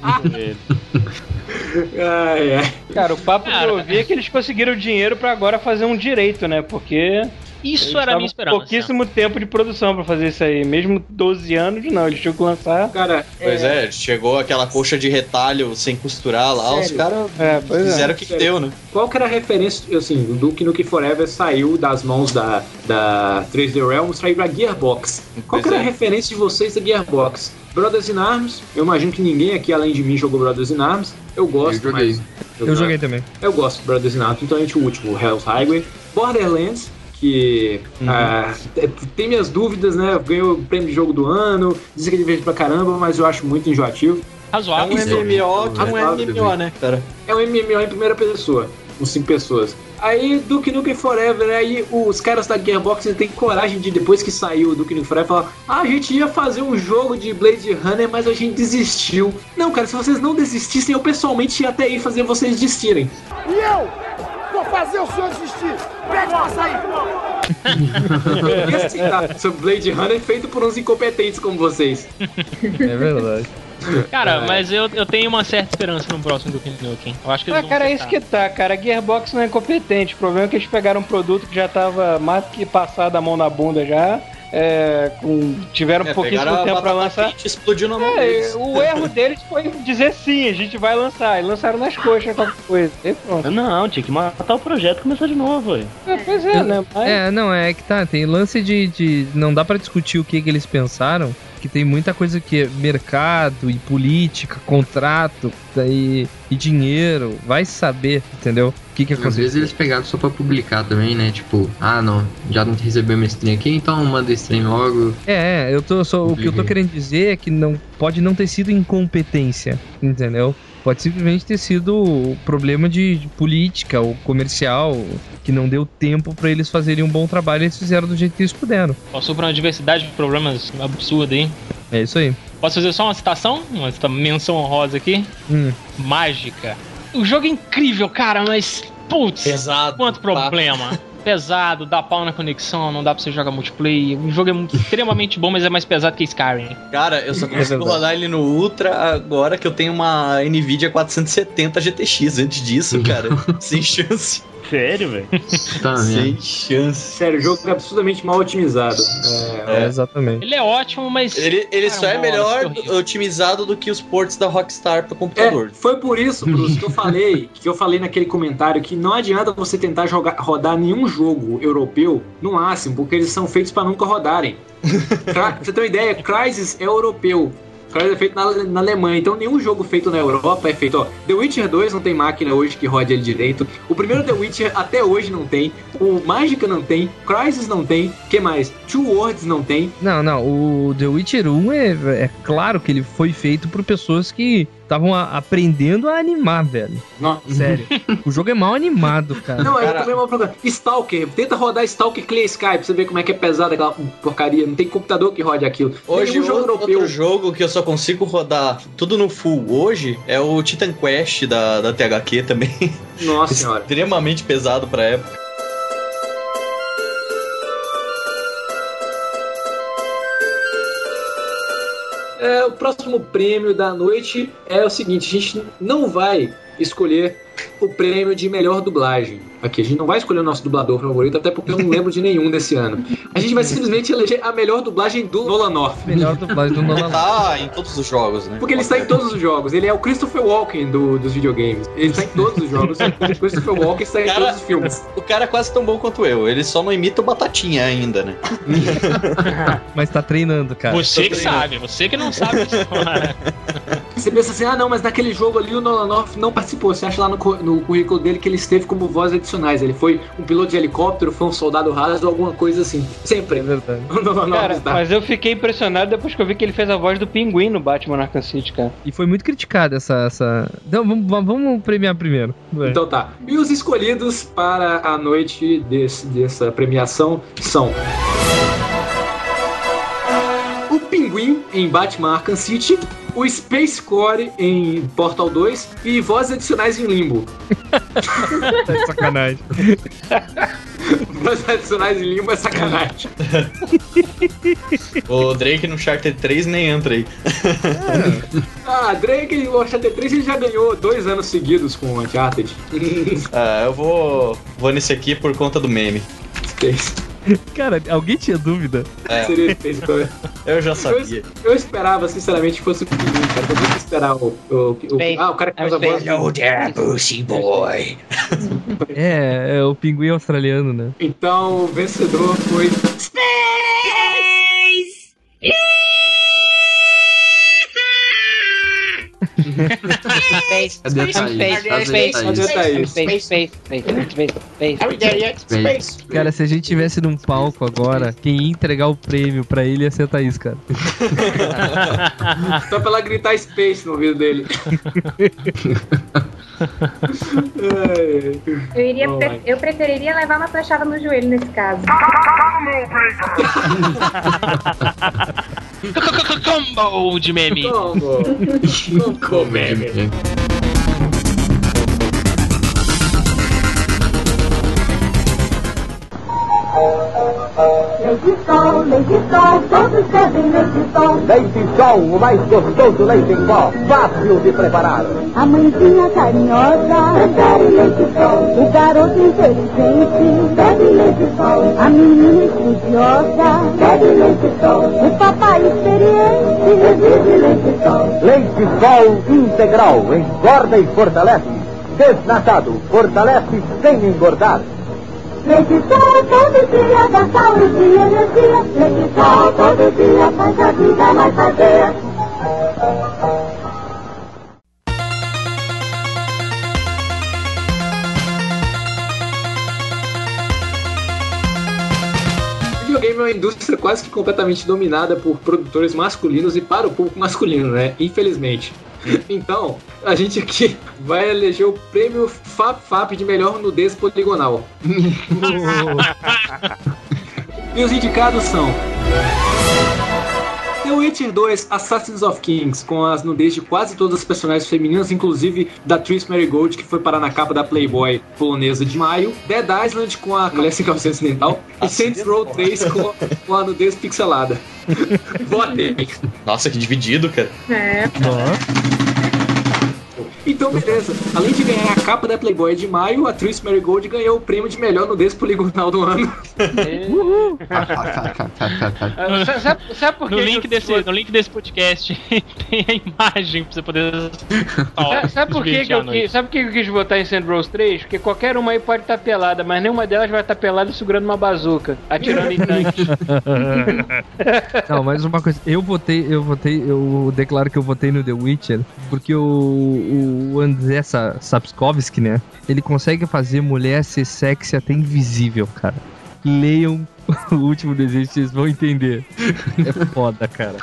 Speaker 2: Ai, ai.
Speaker 3: Cara, o papo que
Speaker 7: Cara.
Speaker 3: eu ouvi é que eles conseguiram dinheiro pra agora fazer um direito, né? Porque
Speaker 7: isso
Speaker 3: eles
Speaker 7: era a minha esperança.
Speaker 3: pouquíssimo tempo de produção pra fazer isso aí. Mesmo 12 anos, não. Eles tinham que lançar.
Speaker 2: Cara,
Speaker 5: Pois é, chegou aquela coxa de retalho sem costurar lá, os
Speaker 2: Sério?
Speaker 5: caras
Speaker 3: É, é.
Speaker 5: fizeram o que, que deu, né?
Speaker 2: qual que era a referência? Assim, o Duke Nukem Forever saiu das mãos da, da 3D Realms saiu pra Gearbox. Qual que era a
Speaker 5: é.
Speaker 2: referência de vocês da Gearbox? Brothers in Arms, eu imagino que ninguém aqui além de mim jogou Brothers in Arms. Eu gosto,
Speaker 6: Eu joguei.
Speaker 2: mas.
Speaker 4: Eu joguei também.
Speaker 2: Eu gosto de Brothers in Arms, principalmente o último, o Hell's Highway. Borderlands, que ah, t- tem minhas dúvidas, né? Ganhou o prêmio de jogo do ano, dizem que é divertido pra caramba, mas eu acho muito enjoativo.
Speaker 5: É
Speaker 7: Razoável.
Speaker 5: um MMO que não é MMO, né, cara?
Speaker 2: É um MMO em primeira pessoa, com cinco pessoas. Aí, Duke Nukem Forever, aí os caras da Gearbox têm coragem de, depois que saiu o Duke Nukem Forever, falar: Ah, a gente ia fazer um jogo de Blade Runner, mas a gente desistiu. Não, cara, se vocês não desistissem, eu pessoalmente ia até aí fazer vocês desistirem.
Speaker 11: E eu vou fazer o senhor desistir. Pede pra sair.
Speaker 2: Esse tá, sobre Blade Runner feito por uns incompetentes como vocês.
Speaker 4: É verdade.
Speaker 7: Cara, mas eu, eu tenho uma certa esperança no próximo Duke Nukem. Eu acho que eles
Speaker 3: Ah, cara, é isso que tá, cara. A Gearbox não é incompetente. O problema é que eles pegaram um produto que já tava mais que passado a mão na bunda já. É, com- tiveram
Speaker 5: É,
Speaker 3: pouquíssimo tempo pra
Speaker 5: batata
Speaker 3: lançar.
Speaker 5: quente explodiu na mão
Speaker 3: É, o erro deles foi dizer sim, a gente vai lançar. E lançaram nas coxas qualquer coisa. E pronto.
Speaker 9: Não, tinha que matar o projeto e começar de novo, velho.
Speaker 3: É, pois é, né? Mas,
Speaker 4: É, não, é que tá, tem lance de, de. Não dá pra discutir o que, que eles pensaram, que tem muita coisa que é mercado e política, contrato e, e dinheiro. Vai saber, entendeu? O que que
Speaker 6: Às vezes
Speaker 4: aconteceu.
Speaker 6: eles pegaram só pra publicar também, né? Tipo, ah não, já não recebeu minha stream aqui, então manda stream logo.
Speaker 4: É, é, eu tô só, o que eu tô querendo dizer é que não pode não ter sido incompetência, entendeu? Pode simplesmente ter sido problema de, de política ou comercial que não deu tempo pra eles fazerem um bom trabalho e eles fizeram do jeito que eles puderam.
Speaker 7: Passou por uma diversidade de problemas absurda aí.
Speaker 4: É isso aí.
Speaker 7: Posso fazer só uma citação? Uma menção honrosa aqui?
Speaker 4: Hum.
Speaker 7: Mágica. O jogo é incrível, cara, mas. Putz,
Speaker 5: Pesado.
Speaker 7: quanto problema. Pesado, dá pau na conexão, não dá pra você jogar multiplayer. O jogo é muito- extremamente bom, mas é mais pesado que Skyrim.
Speaker 5: Cara, eu só consigo
Speaker 4: verdade.
Speaker 5: rodar ele no Ultra agora que eu tenho uma Nvidia 470 GTX. Antes disso, cara, sem chance.
Speaker 9: Sério, velho?
Speaker 6: Tá
Speaker 5: sem chance.
Speaker 2: Sério, o jogo é absurdamente mal otimizado. É,
Speaker 4: É, exatamente.
Speaker 7: Ele é ótimo, mas.
Speaker 5: Ele, ele
Speaker 7: Cara,
Speaker 5: só é melhor otimizado do que os ports da Rockstar pro
Speaker 2: É,
Speaker 5: computador.
Speaker 2: foi por isso, Bruce, que eu falei, que eu falei naquele comentário que não adianta você tentar jogar, rodar nenhum jogo europeu no máximo, porque eles são feitos pra nunca rodarem. Pra você ter uma ideia, Crysis é europeu. Crysis é feito na, na Alemanha, então nenhum jogo feito na Europa é feito. Ó, The Witcher 2 não tem máquina hoje que rode ele direito. O primeiro The Witcher até hoje não tem. O Mágica não tem. Crysis não tem. que mais? Two Worlds não tem.
Speaker 4: Não, não, o The Witcher 1 é, é claro que ele foi feito por pessoas que estavam aprendendo a animar, velho.
Speaker 2: Não.
Speaker 4: Sério. o jogo é mal animado, cara.
Speaker 2: Não, é
Speaker 5: Cara-
Speaker 2: também uma programa. Stalker, tenta rodar Stalker Clear Sky pra você ver como é que é pesada aquela porcaria. Não tem computador que rode aquilo.
Speaker 5: Hoje,
Speaker 2: Nenhum jogo
Speaker 5: outro,
Speaker 2: europeu.
Speaker 5: outro jogo que eu só consigo rodar tudo no full hoje é o Titan Quest da, da THQ também.
Speaker 2: Nossa senhora.
Speaker 5: Extremamente pesado pra época.
Speaker 2: É, o próximo prêmio da noite é o seguinte: a gente não vai escolher o prêmio de melhor dublagem. Aqui, a gente não vai escolher o nosso dublador favorito, até porque eu não lembro de nenhum desse ano. A gente vai simplesmente eleger a melhor dublagem do Nolan North.
Speaker 4: Melhor dublagem do Nolan.
Speaker 5: tá em todos os jogos, né?
Speaker 2: Porque ele está em todos os jogos. Ele é o Christopher Walken do- dos videogames. Ele está em todos os jogos. O Christopher Walken está em
Speaker 5: Cara-
Speaker 2: todos os filmes.
Speaker 5: O cara é quase tão bom quanto eu. Ele só não imita o Batatinha ainda, né?
Speaker 4: Mas tá treinando, cara.
Speaker 7: Você que
Speaker 5: treinando.
Speaker 7: sabe, você que não sabe.
Speaker 2: Você pensa assim, ah não, mas naquele jogo ali o Nolan North não participou. Você acha lá no, cu- no currículo dele que ele esteve como voz adicionais. Ele foi um piloto de helicóptero, foi um soldado raso, alguma coisa assim. Sempre.
Speaker 4: É verdade.
Speaker 3: Cara, mas eu fiquei impressionado depois que eu vi que ele fez a voz do pinguim no Batman Arkham City, cara.
Speaker 4: E foi muito criticada essa. essa... Não, vamos, vamos premiar primeiro. Vai.
Speaker 2: Então tá. E os escolhidos para a noite desse, dessa premiação são. Pinguim em Batman Arkham City, o Space Core em Portal 2 e vozes adicionais em Limbo.
Speaker 4: Tá de sacanagem.
Speaker 2: Vozes adicionais em Limbo é sacanagem.
Speaker 5: O Drake no Charter 3 nem entra aí.
Speaker 2: Ah, Drake em Uncharted 3 ele já ganhou dois anos seguidos com o Uncharted.
Speaker 5: Ah, eu vou, vou nesse aqui por conta do meme.
Speaker 2: Space.
Speaker 4: Cara, alguém tinha dúvida?
Speaker 5: É,
Speaker 2: Seria Space Core.
Speaker 5: eu já sabia.
Speaker 2: Eu esperava, sinceramente, que fosse o Pinguim, cara. Eu vou esperar o, o, o-
Speaker 3: Space.
Speaker 2: Ah, o cara que faz a voz. do-
Speaker 4: É, é o pinguim australiano, né?
Speaker 2: Então, o vencedor foi.
Speaker 6: Cadê Cadê a Thaís?
Speaker 3: Space, space, space, space.
Speaker 4: Cara, se a gente tivesse num palco agora, quem ia entregar o prêmio pra ele ia ser a Thaís, cara.
Speaker 2: Só pra ela gritar Space no ouvido dele.
Speaker 8: Eu, iria
Speaker 2: Oh,
Speaker 8: pre- eu preferiria levar uma flechada no joelho nesse caso.
Speaker 7: Combo de meme.
Speaker 2: Combo. Combo, meme.
Speaker 12: Leite Sol, leite Sol, todos bebem leite Sol.
Speaker 11: Leite Sol, o mais gostoso leite em pó, fácil de preparar.
Speaker 12: A mãezinha carinhosa prefere leite Sol. O garoto inteligente bebe leite Sol. A menina estudiosa bebe leite Sol. O papai experiente bebe leite Sol.
Speaker 11: Leite Sol integral, engorda e fortalece. Desnatado, fortalece sem engordar.
Speaker 12: Leite Sol todo dia dá saúde e energia. Leite Sol todo dia faz a vida mais sadia.
Speaker 2: Videogame é uma indústria quase que completamente dominada por produtores masculinos e para o público masculino, né? Infelizmente. Então, a gente aqui vai eleger o prêmio FAP FAP de melhor nudez poligonal. e os indicados são The Witcher 2 Assassins of Kings, com as nudez de quase todas as personagens femininas, inclusive da Trish Marigold, que foi parar na capa da Playboy polonesa de maio, Dead Island com a mulher sem calcinha ocidental, e Saints Row 3 com, com a nudez pixelada. Votem!
Speaker 5: Nossa, que dividido, cara.
Speaker 8: É.
Speaker 2: Então, beleza. Além de ganhar a capa da Playboy de maio, a Trish Marigold ganhou o prêmio de melhor nudez poligonal do ano.
Speaker 3: Ah, Sabe, sabe- por
Speaker 7: No
Speaker 3: que
Speaker 7: link, desse, no link desse podcast tem a imagem pra você poder.
Speaker 3: Sabe, sabe por que, que eu quis, sabe por que eu quis votar em Sand Rose 3? Porque qualquer uma aí pode estar pelada, mas nenhuma delas vai estar pelada segurando uma bazuca, atirando em tanques.
Speaker 4: Não, mas uma coisa, eu votei, eu votei, eu declaro que eu votei no The Witcher, porque o, o André Sa- Sapkowski, né? Ele consegue fazer mulher ser sexy até invisível, cara. Leiam o último desejo, vocês vão entender. É foda, cara.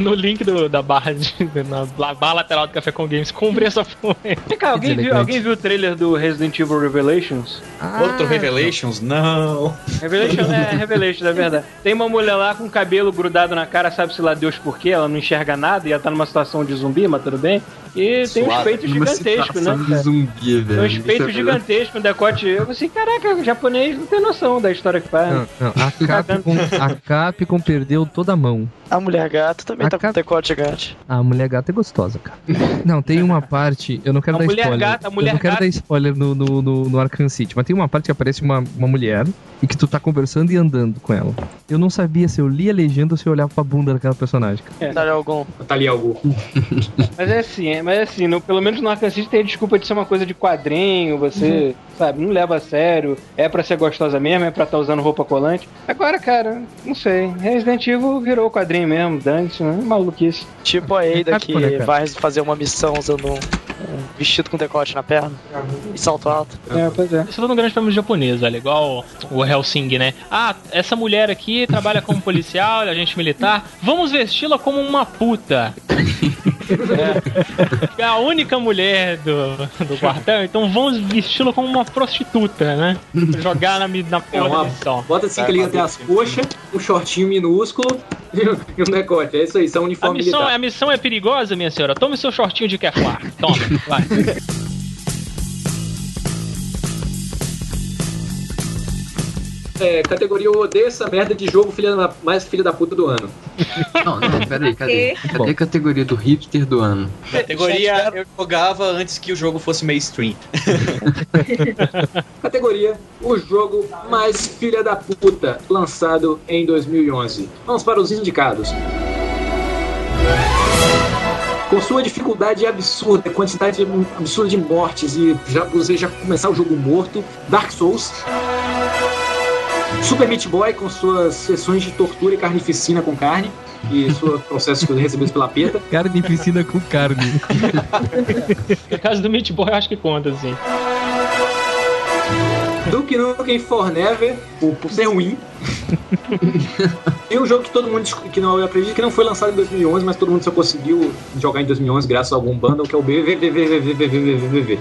Speaker 7: No link do- da barra de, na la- barra lateral do Café com Games, compre essa porra.
Speaker 3: Vem cá, alguém viu, alguém viu o trailer do Resident Evil Revelations?
Speaker 5: Outro Revelations? Não.
Speaker 3: Revelation é Revelation, é verdade. Tem uma mulher lá com o cabelo grudado na cara, sabe-se lá Deus por quê, ela não enxerga nada e ela tá numa situação de zumbi, mas tudo bem. E tem uns
Speaker 6: Suave.
Speaker 3: peitos gigantescos, né?
Speaker 6: situação de
Speaker 3: cara?
Speaker 6: zumbi, velho.
Speaker 3: Tem uns
Speaker 6: Isso
Speaker 3: peitos
Speaker 6: é-
Speaker 3: gigantescos, um decote. Eu falei assim, caraca, o japonês não tem noção da história que faz.
Speaker 4: Não, não, a Capcom, a Capcom perdeu toda a mão.
Speaker 1: A mulher gata também
Speaker 4: A
Speaker 1: tá com
Speaker 4: cap-
Speaker 1: decote gigante.
Speaker 4: A mulher gata é gostosa, cara. Não, tem uma parte. Eu não quero
Speaker 3: A
Speaker 4: dar
Speaker 3: mulher
Speaker 4: spoiler.
Speaker 3: gata- a mulher
Speaker 4: eu não quero
Speaker 3: gata-
Speaker 4: dar spoiler no, no, no, no Arkham City, mas tem uma parte que aparece uma, uma mulher e que tu tá conversando e andando com ela. Eu não sabia se eu lia a legenda ou se eu olhava pra bunda daquela personagem. cara.
Speaker 1: Tá algum.
Speaker 2: Tá ali algo.
Speaker 3: Mas é assim, é, mas é assim, no- pelo menos no Arkham City tem a desculpa de ser uma coisa de quadrinho, você, sabe, não leva a sério, é pra ser gostosa mesmo, é pra estar usando roupa colante. Agora, cara, não sei, Resident Evil virou quadrinho mesmo, Dante, né? Maluquice.
Speaker 1: Tipo a Ada que
Speaker 4: Capcom, né, cara?
Speaker 1: vai fazer uma missão usando um, vestido com decote na perna e salto alto.
Speaker 3: É, pois é.
Speaker 7: Isso é um grande prêmio japonês, velho. Igual o Helsing, né? Ah, essa mulher aqui trabalha como policial, é agente militar. Vamos vesti-la como uma puta. É. É a única mulher do, do quartel, então vamos vesti-la como uma prostituta, né? Jogar na, na
Speaker 2: É uma, bota assim que liga até as coxas, um shortinho minúsculo e um- decote. É isso aí, são
Speaker 7: A
Speaker 2: uniforme
Speaker 7: missão,
Speaker 2: militar.
Speaker 7: a missão é perigosa, minha senhora. Tome seu shortinho de Kevlar. Toma, vai.
Speaker 2: É, categoria eu odeio essa merda de jogo filha da, mais filha da puta do ano.
Speaker 6: Não, não, peraí, cadê? Cadê a categoria do hipster do ano?
Speaker 5: Categoria eu jogava antes que o jogo fosse mainstream.
Speaker 2: Categoria o jogo mais filha da puta lançado em 2011. Vamos para os indicados. Com sua dificuldade absurda, quantidade absurda de mortes e já, você já começar o jogo morto, Dark Souls. Super Meat Boy com suas sessões de tortura e carnificina com carne e seus processos recebidos pela PETA.
Speaker 4: Carne piscina com carne.
Speaker 7: No caso do Meat Boy, eu acho que conta, assim.
Speaker 2: Duke Nukem Forever, por, por ser ruim. e um jogo que todo mundo que não eu acredito que não foi lançado em 2011, mas todo mundo só conseguiu jogar em 2011 graças a algum bundle que é o BVVVVVVVV.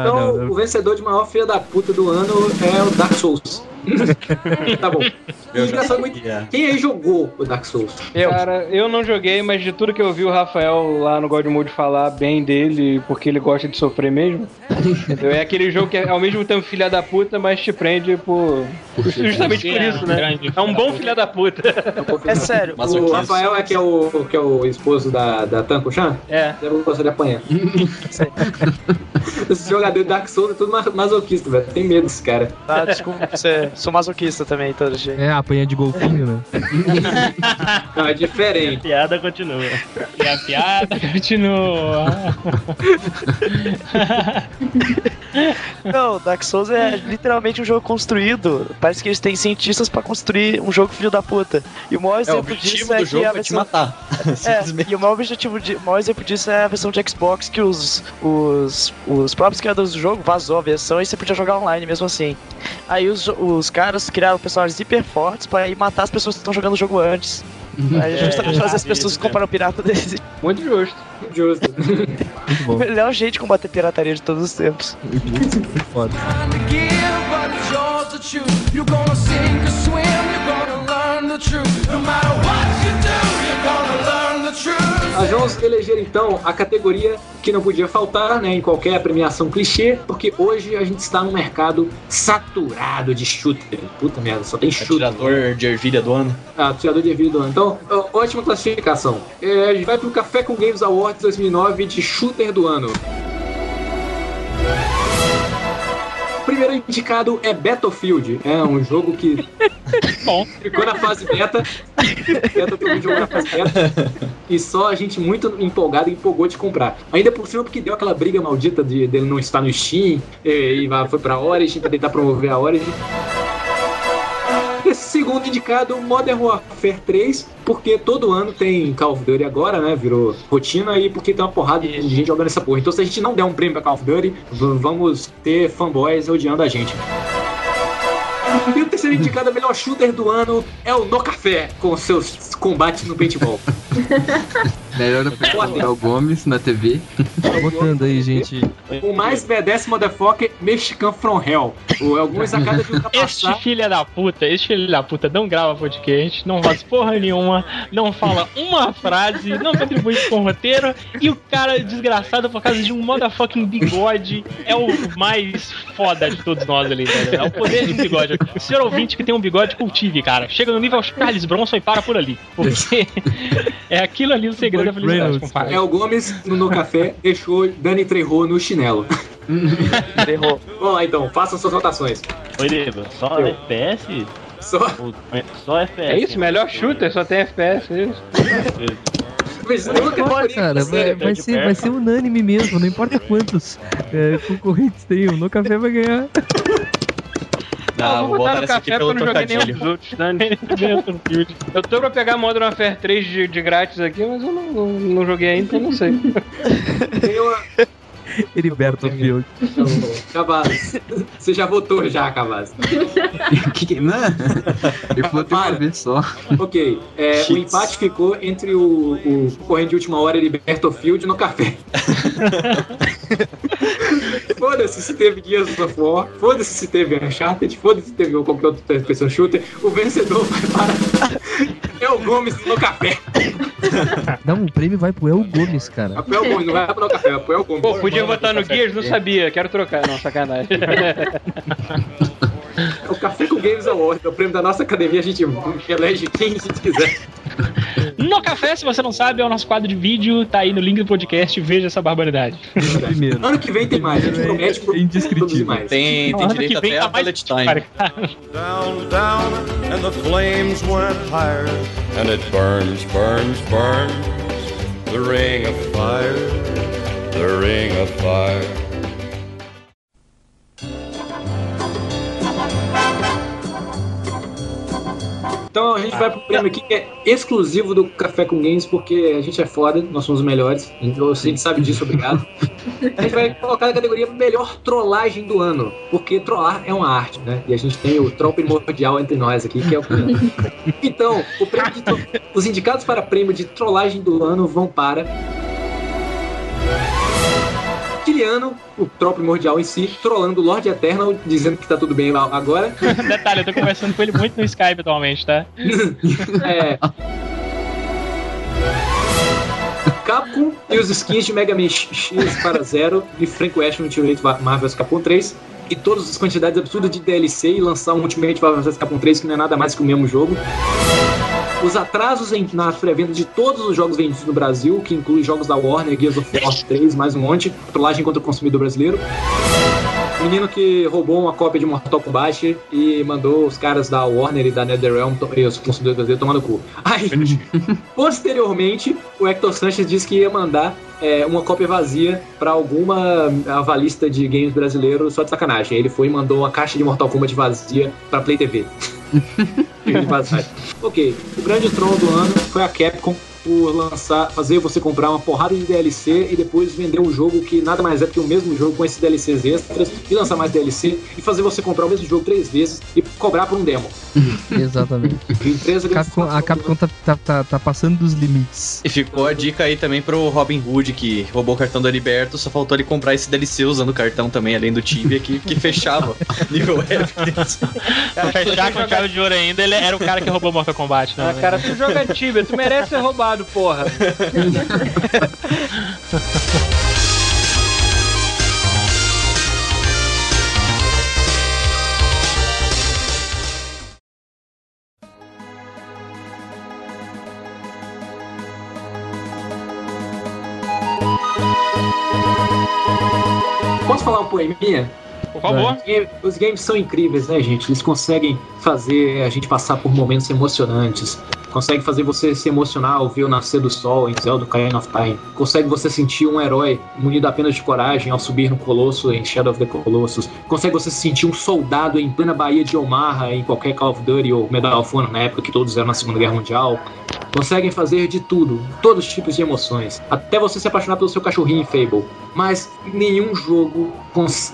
Speaker 2: Então, o vencedor de maior filha da puta do ano é o Dark Souls. tá bom. Muito- Quem aí jogou o Dark Souls?
Speaker 3: Cara, eu não joguei, mas de tudo que eu vi o Rafael lá no God Mode falar bem dele, porque ele gosta de sofrer mesmo. É aquele jogo que é ao mesmo tempo filha da puta, mas te prende por. Justamente por
Speaker 7: É,
Speaker 3: isso, né? É um bom filha da puta.
Speaker 1: É sério,
Speaker 2: O Rafael é que é o, que é o esposo da, da Tanko-chan?
Speaker 3: É.
Speaker 2: Deve gostar de apanhar. Esse jogador de Dark Souls é tudo ma- masoquista, velho. Tem medo desse cara.
Speaker 1: tá, desculpa, você, sou masoquista também, todo jeito.
Speaker 4: É, apanha de golfinho, né?
Speaker 2: Não, é
Speaker 9: A
Speaker 2: diferente.
Speaker 9: piada continua.
Speaker 7: E a piada continua.
Speaker 1: Não, Dark Souls é literalmente um jogo construído. Parece que eles têm cientistas pra construir um jogo filho da puta. E o maior
Speaker 5: É, o
Speaker 1: exemplo
Speaker 5: objetivo
Speaker 1: disso é que a
Speaker 5: é te
Speaker 1: versão...
Speaker 5: matar.
Speaker 1: É, e o maior objetivo, de, o maior exemplo disso é a versão de Xbox que os, os, os próprios criadores do jogo vazou a versão e você podia jogar online mesmo assim. Aí os, os caras criaram personagens hiper fortes pra ir matar as pessoas que estão jogando o jogo antes. Aí
Speaker 9: É,
Speaker 1: justamente fazer as pessoas compraram o pirata deles.
Speaker 3: Muito justo.
Speaker 2: Justo.
Speaker 4: Muito
Speaker 1: melhor jeito de combater pirataria de todos os tempos.
Speaker 4: Muito foda.
Speaker 2: Nós vamos eleger então a categoria que não podia faltar, né, em qualquer premiação clichê, porque hoje a gente está num mercado saturado de shooter. Puta merda, só tem shooter.
Speaker 5: Atirador de ervilha do ano.
Speaker 2: Ah, tirador de ervilha do ano. Então, ótima classificação. É, a gente vai pro Café com Games Awards 2009 de shooter do ano. Primeiro indicado é Battlefield. É um jogo que
Speaker 7: Bom.
Speaker 2: ficou na fase beta. jogou na fase beta. E só a gente muito empolgado empolgou de comprar. Ainda por cima porque deu aquela briga maldita de dele não estar no Steam e, e foi pra Origin pra tentar promover a Origin. Segundo indicado, Modern Warfare 3, porque todo ano tem Call of Duty agora, né? Virou rotina e porque tem uma porrada de gente jogando essa porra. Então se a gente não der um prêmio pra Call of Duty, vamos ter fanboys odiando a gente. E o terceiro indicado, melhor shooter do ano, é o No Café, com seus combates no paintball.
Speaker 6: Melhor é o Gomes na TV.
Speaker 4: Tá botando aí, gente.
Speaker 2: O mais BDS Motherfucker Mexican From Hell. O alguns a cada de
Speaker 7: Este filho da puta, este filho da puta não grava podcast, não faz porra nenhuma, não fala uma frase, não contribui com o roteiro, e o cara desgraçado por causa de um motherfucking bigode é o mais foda de todos nós ali, velho. É o poder de um bigode. O senhor ouvinte que tem um bigode, cultive, cara. Chega no nível Charles Bronson e para por ali. Porque é aquilo ali o segredo felicidade, compadre.
Speaker 2: É o Gomes no No Café deixou Dani Trejo no chinelo.
Speaker 1: Errou.
Speaker 2: Vamos lá então, façam suas anotações.
Speaker 9: Oi, Deva, só
Speaker 2: Eu.
Speaker 9: FPS?
Speaker 2: Só.
Speaker 9: Só FPS.
Speaker 3: É isso, melhor shooter, só tem FPS. é isso.
Speaker 2: Mas
Speaker 4: Não
Speaker 2: nenhuma
Speaker 4: importa,
Speaker 2: categoria
Speaker 4: cara, vai,
Speaker 2: você-
Speaker 4: vai ser, vai ser unânime mesmo, não importa quantos é, concorrentes tem, o No Café vai ganhar.
Speaker 3: Não,
Speaker 5: Não,
Speaker 3: vou botar no
Speaker 5: essa aqui
Speaker 3: café porque eu não joguei nenhum dos outros. dane. Eu tô pra pegar Modern Warfare 3 de, de grátis aqui, mas eu não, não, não joguei ainda, então não sei.
Speaker 2: Tem uma...
Speaker 4: Heriberto Field.
Speaker 2: Cavaz. Você já votou já, Cavaz.
Speaker 6: que que não? Ele falou tem uma vez só.
Speaker 2: Ok, é, o empate ficou entre o, o concorrente de última hora Heriberto Field no café. foda-se se teve Gears of War, foda-se se teve Uncharted, foda-se se teve qualquer outra pessoa shooter, o vencedor vai para é o Gomes no café.
Speaker 4: Não, o prêmio vai pro El Gomes, cara.
Speaker 2: É o Gomes, não vai para o café, é o Gomes.
Speaker 3: Pô, podia votar no Gears, não sabia, quero trocar. Não, sacanagem.
Speaker 2: É o Café com Games Award, é o prêmio da nossa academia, a gente elege quem a gente quiser.
Speaker 7: No café, se você não sabe, é o nosso quadro de vídeo, tá aí no link do podcast, veja essa barbaridade.
Speaker 4: Primeiro.
Speaker 2: Ano que vem tem mais, a gente promete produzir mais.
Speaker 5: Tem, tem
Speaker 7: Ano
Speaker 5: direito
Speaker 7: que vem
Speaker 5: até
Speaker 7: tá
Speaker 5: a
Speaker 7: mais
Speaker 5: bullet time.
Speaker 13: Down, down, and the flames went higher. And it burns, burns, burns. The ring of fire, the ring of fire.
Speaker 2: Então a gente vai pro prêmio aqui que é exclusivo do Café com Games, porque a gente é foda, nós somos os melhores. Então, a gente sabe disso, obrigado. A gente vai colocar na categoria melhor trollagem do ano, porque trollar é uma arte, né? E a gente tem o troll primordial entre nós aqui, que é o Então, o prêmio os indicados para prêmio de trollagem do ano vão para Kiliano, o troll primordial em si, trollando o Lord Eternal, dizendo que tá tudo bem lá agora.
Speaker 7: Detalhe, eu tô conversando com ele muito no Skype atualmente, tá?
Speaker 2: É. Capcom e os skins de Mega Man X para zero de Frank West no Ultimate Marvel Capcom 3 e todas as quantidades absurdas de DLC e lançar um Ultimate Marvel vs Capcom 3 que não é nada mais que o mesmo jogo. Os atrasos em, na pré-venda de todos os jogos vendidos no Brasil, que inclui jogos da Warner, Gears of War 3, mais um monte, trollagem contra o consumidor brasileiro. Menino que roubou uma cópia de Mortal Kombat e mandou os caras da Warner e da NetherRealm e os consumidores dele tomar no cu. Aí, posteriormente, o Hector Sanchez disse que ia mandar é, uma cópia vazia pra alguma avalista de games brasileiro só de sacanagem. Ele foi e mandou uma caixa de Mortal Kombat vazia pra Play TV. Ok, o grande trono do ano foi a Capcom por lançar, fazer você comprar uma porrada de DLC e depois vender um jogo que nada mais é do que o mesmo jogo com esses DLCs extras e lançar mais DLC e fazer você comprar o mesmo jogo três vezes e cobrar por um demo.
Speaker 4: Exatamente.
Speaker 2: Empresa
Speaker 4: Capcom- a Capcom tá, tá, tá, tá passando dos limites.
Speaker 5: E ficou a dica aí também pro Robin Hood, que roubou o cartão do Heriberto, só faltou ele comprar esse DLC usando o cartão também, além do Tibia, que, que fechava nível.
Speaker 7: Pra fechar com chave de ouro ainda, ele era o cara que roubou Mortal Kombat, né?
Speaker 3: Ah, cara, tu joga Tibia, tu merece ser roubado, porra.
Speaker 2: Posso falar um poeminha?
Speaker 7: Por favor.
Speaker 2: Os games são incríveis, né, gente? Eles conseguem fazer a gente passar por momentos emocionantes. Consegue fazer você se emocionar ao ver o nascer do sol em Zelda Ocarina of Time. Consegue você sentir um herói munido apenas de coragem ao subir no Colosso em Shadow of the Colossus. Consegue você sentir um soldado em plena Baía de Omaha em qualquer Call of Duty ou Medal of Honor na época que todos eram na Segunda Guerra Mundial. Conseguem fazer de tudo, todos os tipos de emoções. Até você se apaixonar pelo seu cachorrinho em Fable. Mas nenhum jogo,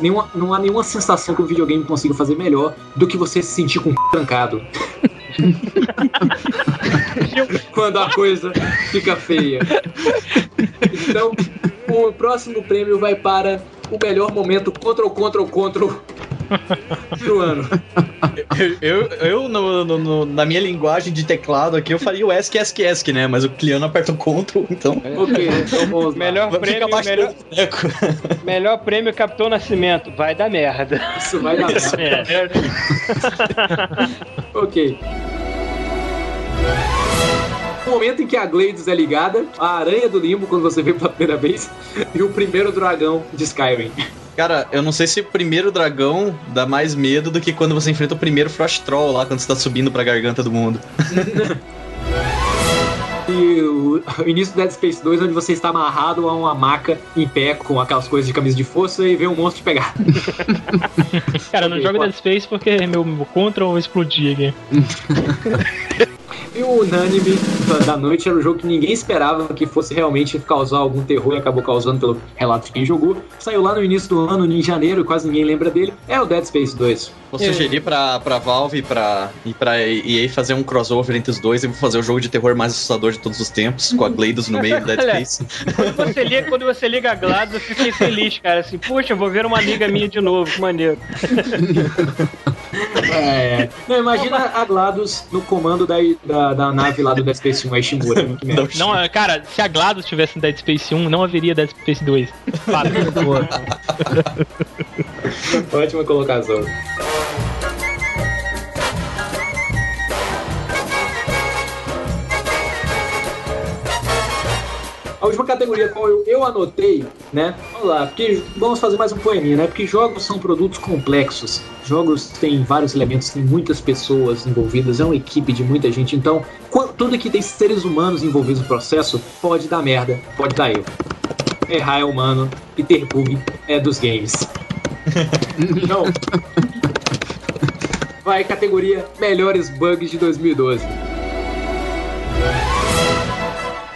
Speaker 2: nenhuma, não há nenhuma sensação que um videogame consiga fazer melhor do que você se sentir com o c... trancado. Quando a coisa fica feia. Então, o próximo prêmio vai para o melhor momento contra o contra ano.
Speaker 5: Eu, eu, eu, no- no- no- na minha linguagem de teclado aqui, eu faria o ESC, ESC, ESC, né? Mas o Cliano aperta o CTRL, então.
Speaker 2: Ok, então.
Speaker 3: Melhor prêmio, melhor, melhor prêmio Capitão Nascimento. Vai dar merda.
Speaker 2: Isso vai dar
Speaker 5: Isso.
Speaker 2: merda. Ok. O momento em que a Glades é ligada, a aranha do limbo quando você vê pela primeira vez, e o primeiro dragão de Skyrim.
Speaker 5: Cara, eu não sei se o primeiro dragão dá mais medo do que quando você enfrenta o primeiro Frost Troll lá, quando você tá subindo pra garganta do mundo.
Speaker 2: E o, início do Dead Space 2, onde você está amarrado a uma maca em pé com aquelas coisas de camisa de força e vê um monstro te pegar.
Speaker 7: Cara, eu não jogo. Dead Space porque meu control explodia aqui.
Speaker 2: E o Unânime da- noite era um jogo que ninguém esperava que fosse realmente causar algum terror e acabou causando pelo relato de quem jogou. Saiu lá no início do ano, em janeiro, e quase ninguém lembra dele. É o Dead Space 2.
Speaker 5: Vou sugerir pra, pra Valve e pra, e pra EA fazer um crossover entre os dois e vou fazer o jogo de terror mais assustador de todos os tempos, com a GLaDOS no meio do Dead
Speaker 3: Olha,
Speaker 5: Space.
Speaker 3: Quando você liga, quando você liga a GLaDOS, eu fiquei feliz, cara. Assim, puxa, eu vou ver uma amiga minha de novo, que maneiro.
Speaker 2: É. Não, imagina a GLaDOS no comando da, da, da nave lá do Dead Space 1, a Ishimura. Que merda.
Speaker 7: Não, é, cara, se a GLaDOS tivesse no Dead Space 1, não haveria Dead Space 2. Fala.
Speaker 2: Ótima colocação. A última categoria qual eu, eu anotei, né? Vamos lá, porque vamos fazer mais um poeminha, né? Porque jogos são produtos complexos. Jogos têm vários elementos, tem muitas pessoas envolvidas, é uma equipe de muita gente. Então, tudo que tem seres humanos envolvidos no processo pode dar merda, pode dar erro. Errar é humano e ter bug é dos games. Então, vai categoria melhores bugs de 2012.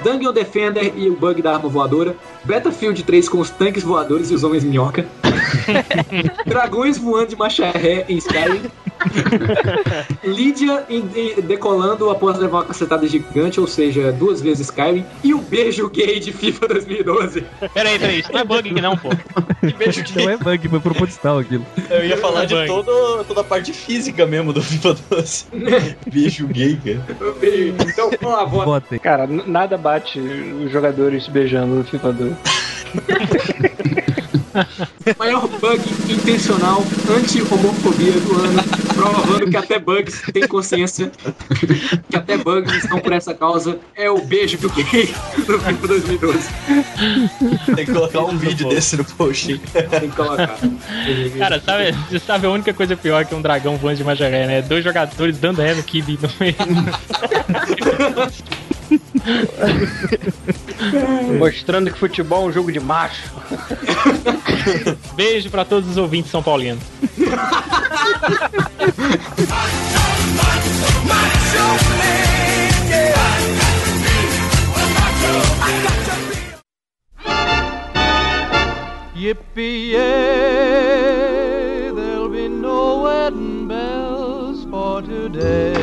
Speaker 2: Dungeon Defender e o bug da arma voadora. Battlefield 3 com os tanques voadores e os homens minhoca. Dragões voando de marcha ré em Skyrim. Lídia em- em- decolando após levar uma cacetada gigante, ou seja, duas vezes Skyrim. E o beijo gay de FIFA 2012.
Speaker 7: Peraí, peraí, isso não é bug não, pô.
Speaker 5: Que beijo que
Speaker 4: Não é bug, foi proposital aquilo.
Speaker 5: Eu ia falar de
Speaker 7: Bang.
Speaker 5: todo, toda a parte física mesmo do FIFA 12. Beijo gay, cara.
Speaker 2: Então, vamos lá, vota.
Speaker 4: Botem.
Speaker 3: Cara, nada bate os jogadores beijando no FIFA 2.
Speaker 2: Maior bug intencional anti-homofobia do ano, provando que até bugs têm consciência, que até bugs estão por essa causa, é o beijo do gay no FIFA 2012.
Speaker 5: Tem que colocar um vídeo desse no post.
Speaker 2: Tem que colocar.
Speaker 7: Cara, sabe, você sabe a única coisa pior que um dragão voando de Majaré, né? Dois jogadores dando ré no Kibi no meio.
Speaker 3: Mostrando que futebol é um jogo de macho.
Speaker 7: Beijo pra todos os ouvintes são paulinos.
Speaker 14: Yippee-yay, there'll be no wedding bells for today.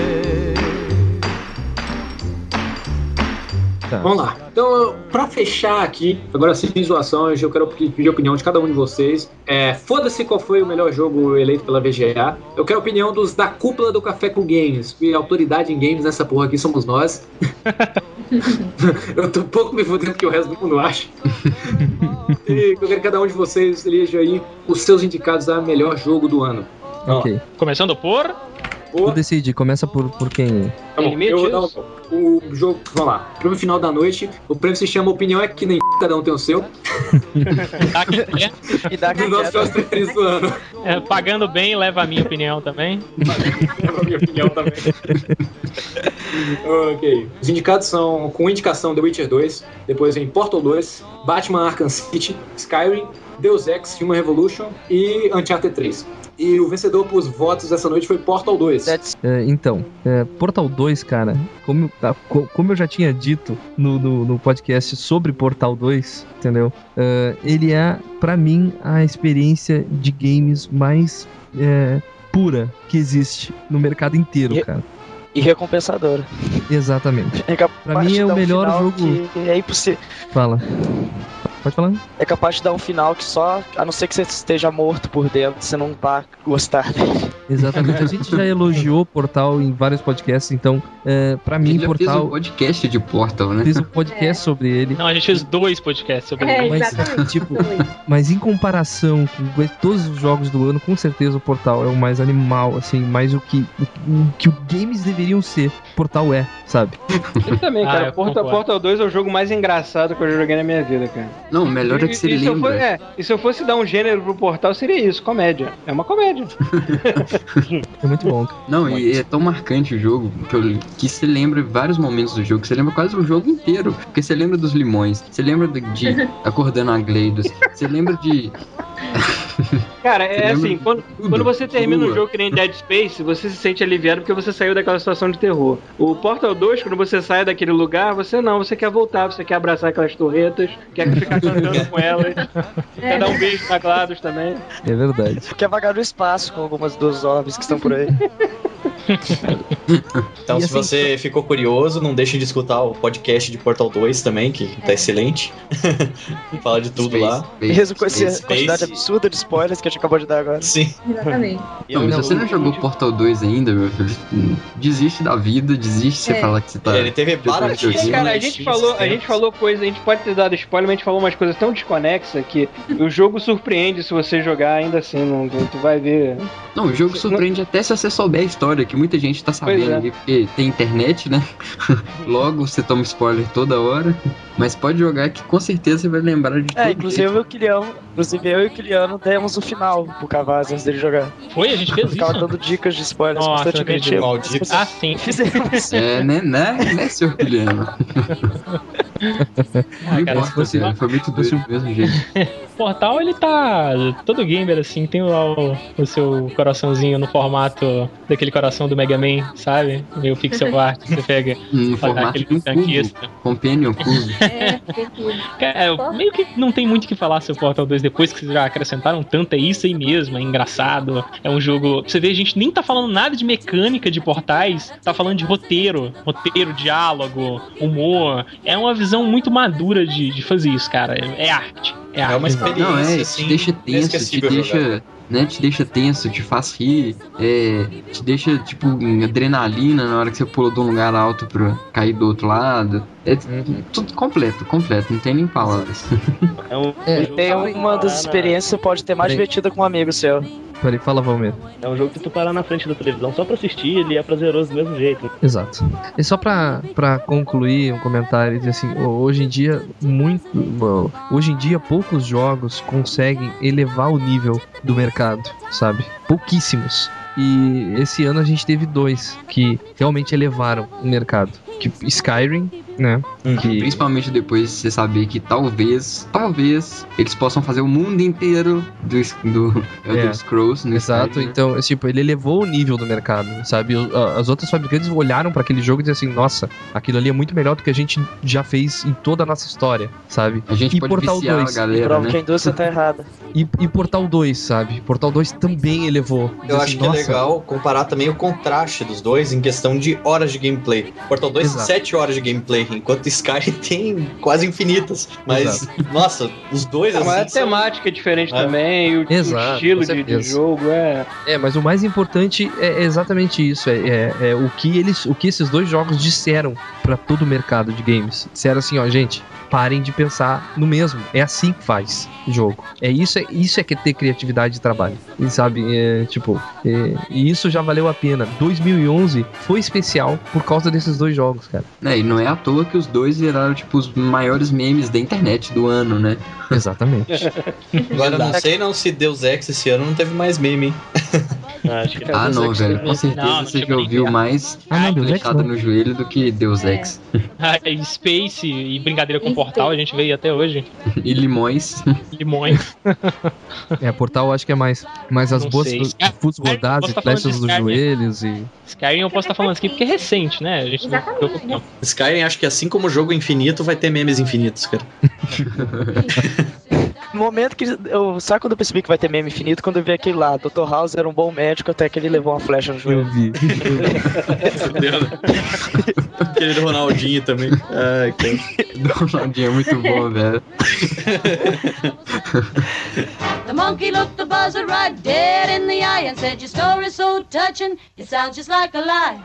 Speaker 2: Vamos lá. Então, pra fechar aqui, agora sem zoações, eu quero pedir a opinião de cada um de vocês. É, Foda-se qual foi o melhor jogo eleito pela VGA. Eu quero a opinião dos da cúpula do Café com Games. E autoridade em games nessa porra aqui somos nós. eu tô um pouco me fudendo que o resto do mundo acha. e eu quero que cada um de vocês eleja aí os seus indicados a melhor jogo do ano.
Speaker 4: Ok.
Speaker 7: Começando por.
Speaker 4: Tu decide, começa por, por quem?
Speaker 2: Tá bom, eu vou dar o, o jogo. Vamos lá. Prêmio final da noite. O prêmio se chama Opinião é que nem cada um tem o seu.
Speaker 1: E dá
Speaker 2: Dos nossos jogos preferidos do ano.
Speaker 7: É, pagando bem, leva a minha opinião também.
Speaker 2: Leva a minha opinião também. ok. Os indicados são com indicação The Witcher 2, depois vem Portal 2, Batman Arkham City, Skyrim, Deus Ex Human Revolution e Uncharted 3. E o vencedor por votos dessa noite foi Portal 2.
Speaker 4: É, então, é, Portal 2, cara, como, co- como eu já tinha dito no, no, no podcast sobre Portal 2, entendeu? É, ele é, pra mim, a experiência de games mais é, pura que existe no mercado inteiro,
Speaker 1: E-
Speaker 4: cara.
Speaker 1: E recompensadora.
Speaker 4: Exatamente.
Speaker 1: É
Speaker 4: Pra mim é o melhor jogo-
Speaker 1: que é impossível.
Speaker 4: Fala. Pode falar?
Speaker 1: É capaz de dar um final que só, a não ser que você esteja morto por dentro, você não vai gostar dele.
Speaker 4: Exatamente. A gente já elogiou Portal em vários podcasts, então, é, pra mim,
Speaker 6: Ele já fez
Speaker 4: Portal.
Speaker 6: um podcast de Portal, né?
Speaker 4: Fiz um podcast sobre ele.
Speaker 7: Não, a gente fez dois podcasts sobre
Speaker 8: É,
Speaker 7: ele.
Speaker 4: Mas, tipo, mas em comparação com todos os jogos do ano, com certeza o Portal é o mais animal, assim, mais o que o, o que os games deveriam ser. Portal é, sabe?
Speaker 3: Eu também,
Speaker 7: Ah,
Speaker 3: cara.
Speaker 7: eu
Speaker 3: Portal. Portal 2 é o jogo mais engraçado que eu já joguei na minha vida, cara.
Speaker 6: Não, o melhor é que você
Speaker 3: e, se
Speaker 6: lembra.
Speaker 3: for- é, e se eu fosse dar um gênero pro Portal, seria isso, comédia. É uma comédia.
Speaker 4: É muito bom.
Speaker 6: Não, e é tão marcante o jogo que, eu, que você lembra vários momentos do jogo, que você lembra quase o jogo inteiro. Porque você lembra dos limões, você lembra de, de acordando a Gleidos, você lembra de.
Speaker 3: Cara, é assim, quando,
Speaker 6: tudo,
Speaker 3: quando você termina um jogo que nem Dead Space, você se sente aliviado porque você saiu daquela situação de terror. O Portal 2, quando você sai daquele lugar, você não, você quer voltar, você quer abraçar aquelas torretas, quer ficar cantando com elas, quer dar um beijo na GLaDOS também.
Speaker 4: É verdade.
Speaker 1: Quer vagar no espaço com algumas dos orbes que estão por aí.
Speaker 5: Então,
Speaker 4: E
Speaker 5: se
Speaker 4: assim,
Speaker 5: você ficou curioso, não deixe de escutar o podcast de Portal 2 também, que tá excelente. Fala de tudo
Speaker 6: Space,
Speaker 5: lá.
Speaker 6: Space,
Speaker 1: Mesmo com essa quantidade absurda de spoilers que a gente acabou de dar agora.
Speaker 5: Sim.
Speaker 8: Exatamente.
Speaker 6: Não, se você não jogou Portal 2 ainda, meu filho, desiste da vida, desiste de você
Speaker 8: É.
Speaker 6: falar que você tá.
Speaker 5: Ele teve baratinho.
Speaker 3: Cara, a gente falou, a gente falou coisa, a gente pode ter dado spoiler, mas a gente falou umas coisas tão desconexas que o jogo surpreende se você jogar ainda assim, não, tu vai ver.
Speaker 6: Não, o jogo surpreende até se você souber a história, que muita gente tá sabendo
Speaker 3: é.
Speaker 6: ali, porque tem internet, né? Logo você toma spoiler toda hora. Mas pode jogar que com certeza você vai lembrar de tudo.
Speaker 1: É, inclusive eu e o Kiliano, inclusive eu e o Kiliano demos o final pro Cavaz antes dele jogar.
Speaker 7: Foi? A gente fez isso?
Speaker 1: Ficava dando dicas de spoilers
Speaker 7: Nossa,
Speaker 1: constantemente. Eu-
Speaker 5: Maldito.
Speaker 7: Ah, sim.
Speaker 1: Fizemos.
Speaker 6: É, né, né, né, senhor Guilherme?
Speaker 7: Ah, cara,
Speaker 6: importa,
Speaker 7: se
Speaker 6: foi muito doido do mesmo jeito.
Speaker 7: Portal, ele tá. Todo gamer, assim, tem lá o, o seu coraçãozinho no formato daquele coração do Mega Man, sabe? Meio pixel art, que você pega.
Speaker 6: No formato
Speaker 7: aquele
Speaker 6: de um cubo,
Speaker 7: tanquista.
Speaker 6: Companion Cubo.
Speaker 8: É, tudo.
Speaker 7: É, meio que não tem muito o que falar sobre Portal 2 depois que vocês já acrescentaram tanto. É isso aí mesmo, é engraçado. É um jogo. Você vê, a gente nem tá falando nada de mecânica de portais, tá falando de roteiro. Roteiro, diálogo, humor. É uma visão muito madura de, de fazer isso, cara. É, é arte. É,
Speaker 5: uma experiência,
Speaker 6: Não, é,
Speaker 5: assim,
Speaker 6: te deixa tenso, te deixa,
Speaker 5: jogar.
Speaker 6: né, te deixa tenso, te faz rir, é, te deixa, tipo, em adrenalina na hora que você pula de um lugar alto pra cair do outro lado. É tudo completo, completo, não tem nem palavras.
Speaker 9: É um,
Speaker 1: É,
Speaker 9: um
Speaker 1: uma das experiências que pode ter mais divertida com um amigo seu.
Speaker 4: Peraí, fala, Valmir.
Speaker 9: É um jogo que tu parar na frente da televisão só pra assistir, ele é prazeroso do mesmo jeito.
Speaker 4: Exato. E só pra, pra concluir um comentário, dizer assim, ho- hoje em dia, muito. bom, Hoje em dia, poucos jogos conseguem elevar o nível do mercado, sabe? Pouquíssimos. E esse ano a gente teve dois que realmente elevaram o mercado. Que Skyrim, né? Que
Speaker 6: Principalmente depois de você saber que talvez, talvez, eles possam fazer o mundo inteiro do, do Elder
Speaker 4: É.
Speaker 6: Scrolls no
Speaker 4: Exato,
Speaker 6: Skyrim, né?
Speaker 4: então, tipo, ele elevou o nível do mercado, sabe? As outras fabricantes olharam pra aquele jogo e disseram assim: nossa, aquilo ali é muito melhor do que a gente já fez em toda a nossa história, sabe?
Speaker 6: A gente
Speaker 4: e
Speaker 6: pode
Speaker 4: Portal
Speaker 6: viciar
Speaker 4: 2.
Speaker 6: a galera,
Speaker 1: Prova
Speaker 6: né?
Speaker 1: que a indústria tá errada.
Speaker 4: E, e Portal 2, sabe? Portal 2 também elevou.
Speaker 5: Eu
Speaker 4: Assim,
Speaker 5: acho que é
Speaker 4: nossa,
Speaker 5: legal comparar também o contraste dos dois em questão de horas de gameplay. Portal 2
Speaker 4: Exato.
Speaker 5: 7 horas de gameplay, enquanto Skyrim tem quase infinitas. Mas, nossa, os dois
Speaker 3: Ah, mas a
Speaker 5: assim. são-
Speaker 3: temática é diferente
Speaker 5: É.
Speaker 3: também, o, o
Speaker 4: Exato,
Speaker 3: estilo
Speaker 4: com
Speaker 3: de, de jogo é.
Speaker 4: É, mas o mais importante é exatamente isso. É, é- é o que eles, o que esses dois jogos disseram pra todo o mercado de games. Disseram assim, ó, gente, parem de pensar no mesmo. É assim que faz jogo. É isso, é isso é que é ter criatividade de trabalho. E sabe, é, tipo, é, e isso já valeu a pena. 2011 foi especial por causa desses dois jogos, cara.
Speaker 6: É, e não é à toa que os dois viraram, tipo, os maiores memes da internet do ano, né?
Speaker 4: Exatamente.
Speaker 5: Agora, não sei não se Deus Ex esse ano não teve mais meme, hein?
Speaker 9: Acho que
Speaker 6: Ah, não, velho. Com certeza
Speaker 7: Não, não
Speaker 6: você já ouviu mais
Speaker 4: Ah, não,
Speaker 6: flechada
Speaker 4: não.
Speaker 6: no joelho do que Deus Ex.
Speaker 7: Ah, e Space e brincadeira com portal, a gente veio até hoje.
Speaker 6: E limões.
Speaker 7: Limões.
Speaker 4: É, Portal eu acho que é mais, mais as
Speaker 7: Não
Speaker 4: boas futs bordados e
Speaker 7: tá falando de
Speaker 4: flechas nos
Speaker 7: Skyrim.
Speaker 4: joelhos e.
Speaker 7: Skyrim eu posso estar falando aqui porque é recente, né? A gente não
Speaker 8: Exatamente,
Speaker 7: tempo.
Speaker 5: Skyrim, acho que assim como o jogo infinito, vai ter memes infinitos, cara.
Speaker 1: No momento que eu. Sabe quando eu percebi que vai ter meme infinito? Quando eu vi aquele lá, Dr. House era um bom médico até que ele levou uma flecha no joelho.
Speaker 4: vi.
Speaker 5: Fudeu, né? Aquele do Ronaldinho também. Ai, cara.
Speaker 6: Ronaldinho é muito bom, velho.
Speaker 15: The monkey looked the buzzard right dead in the eye and said, Your story's so touching, it sounds just like a lie.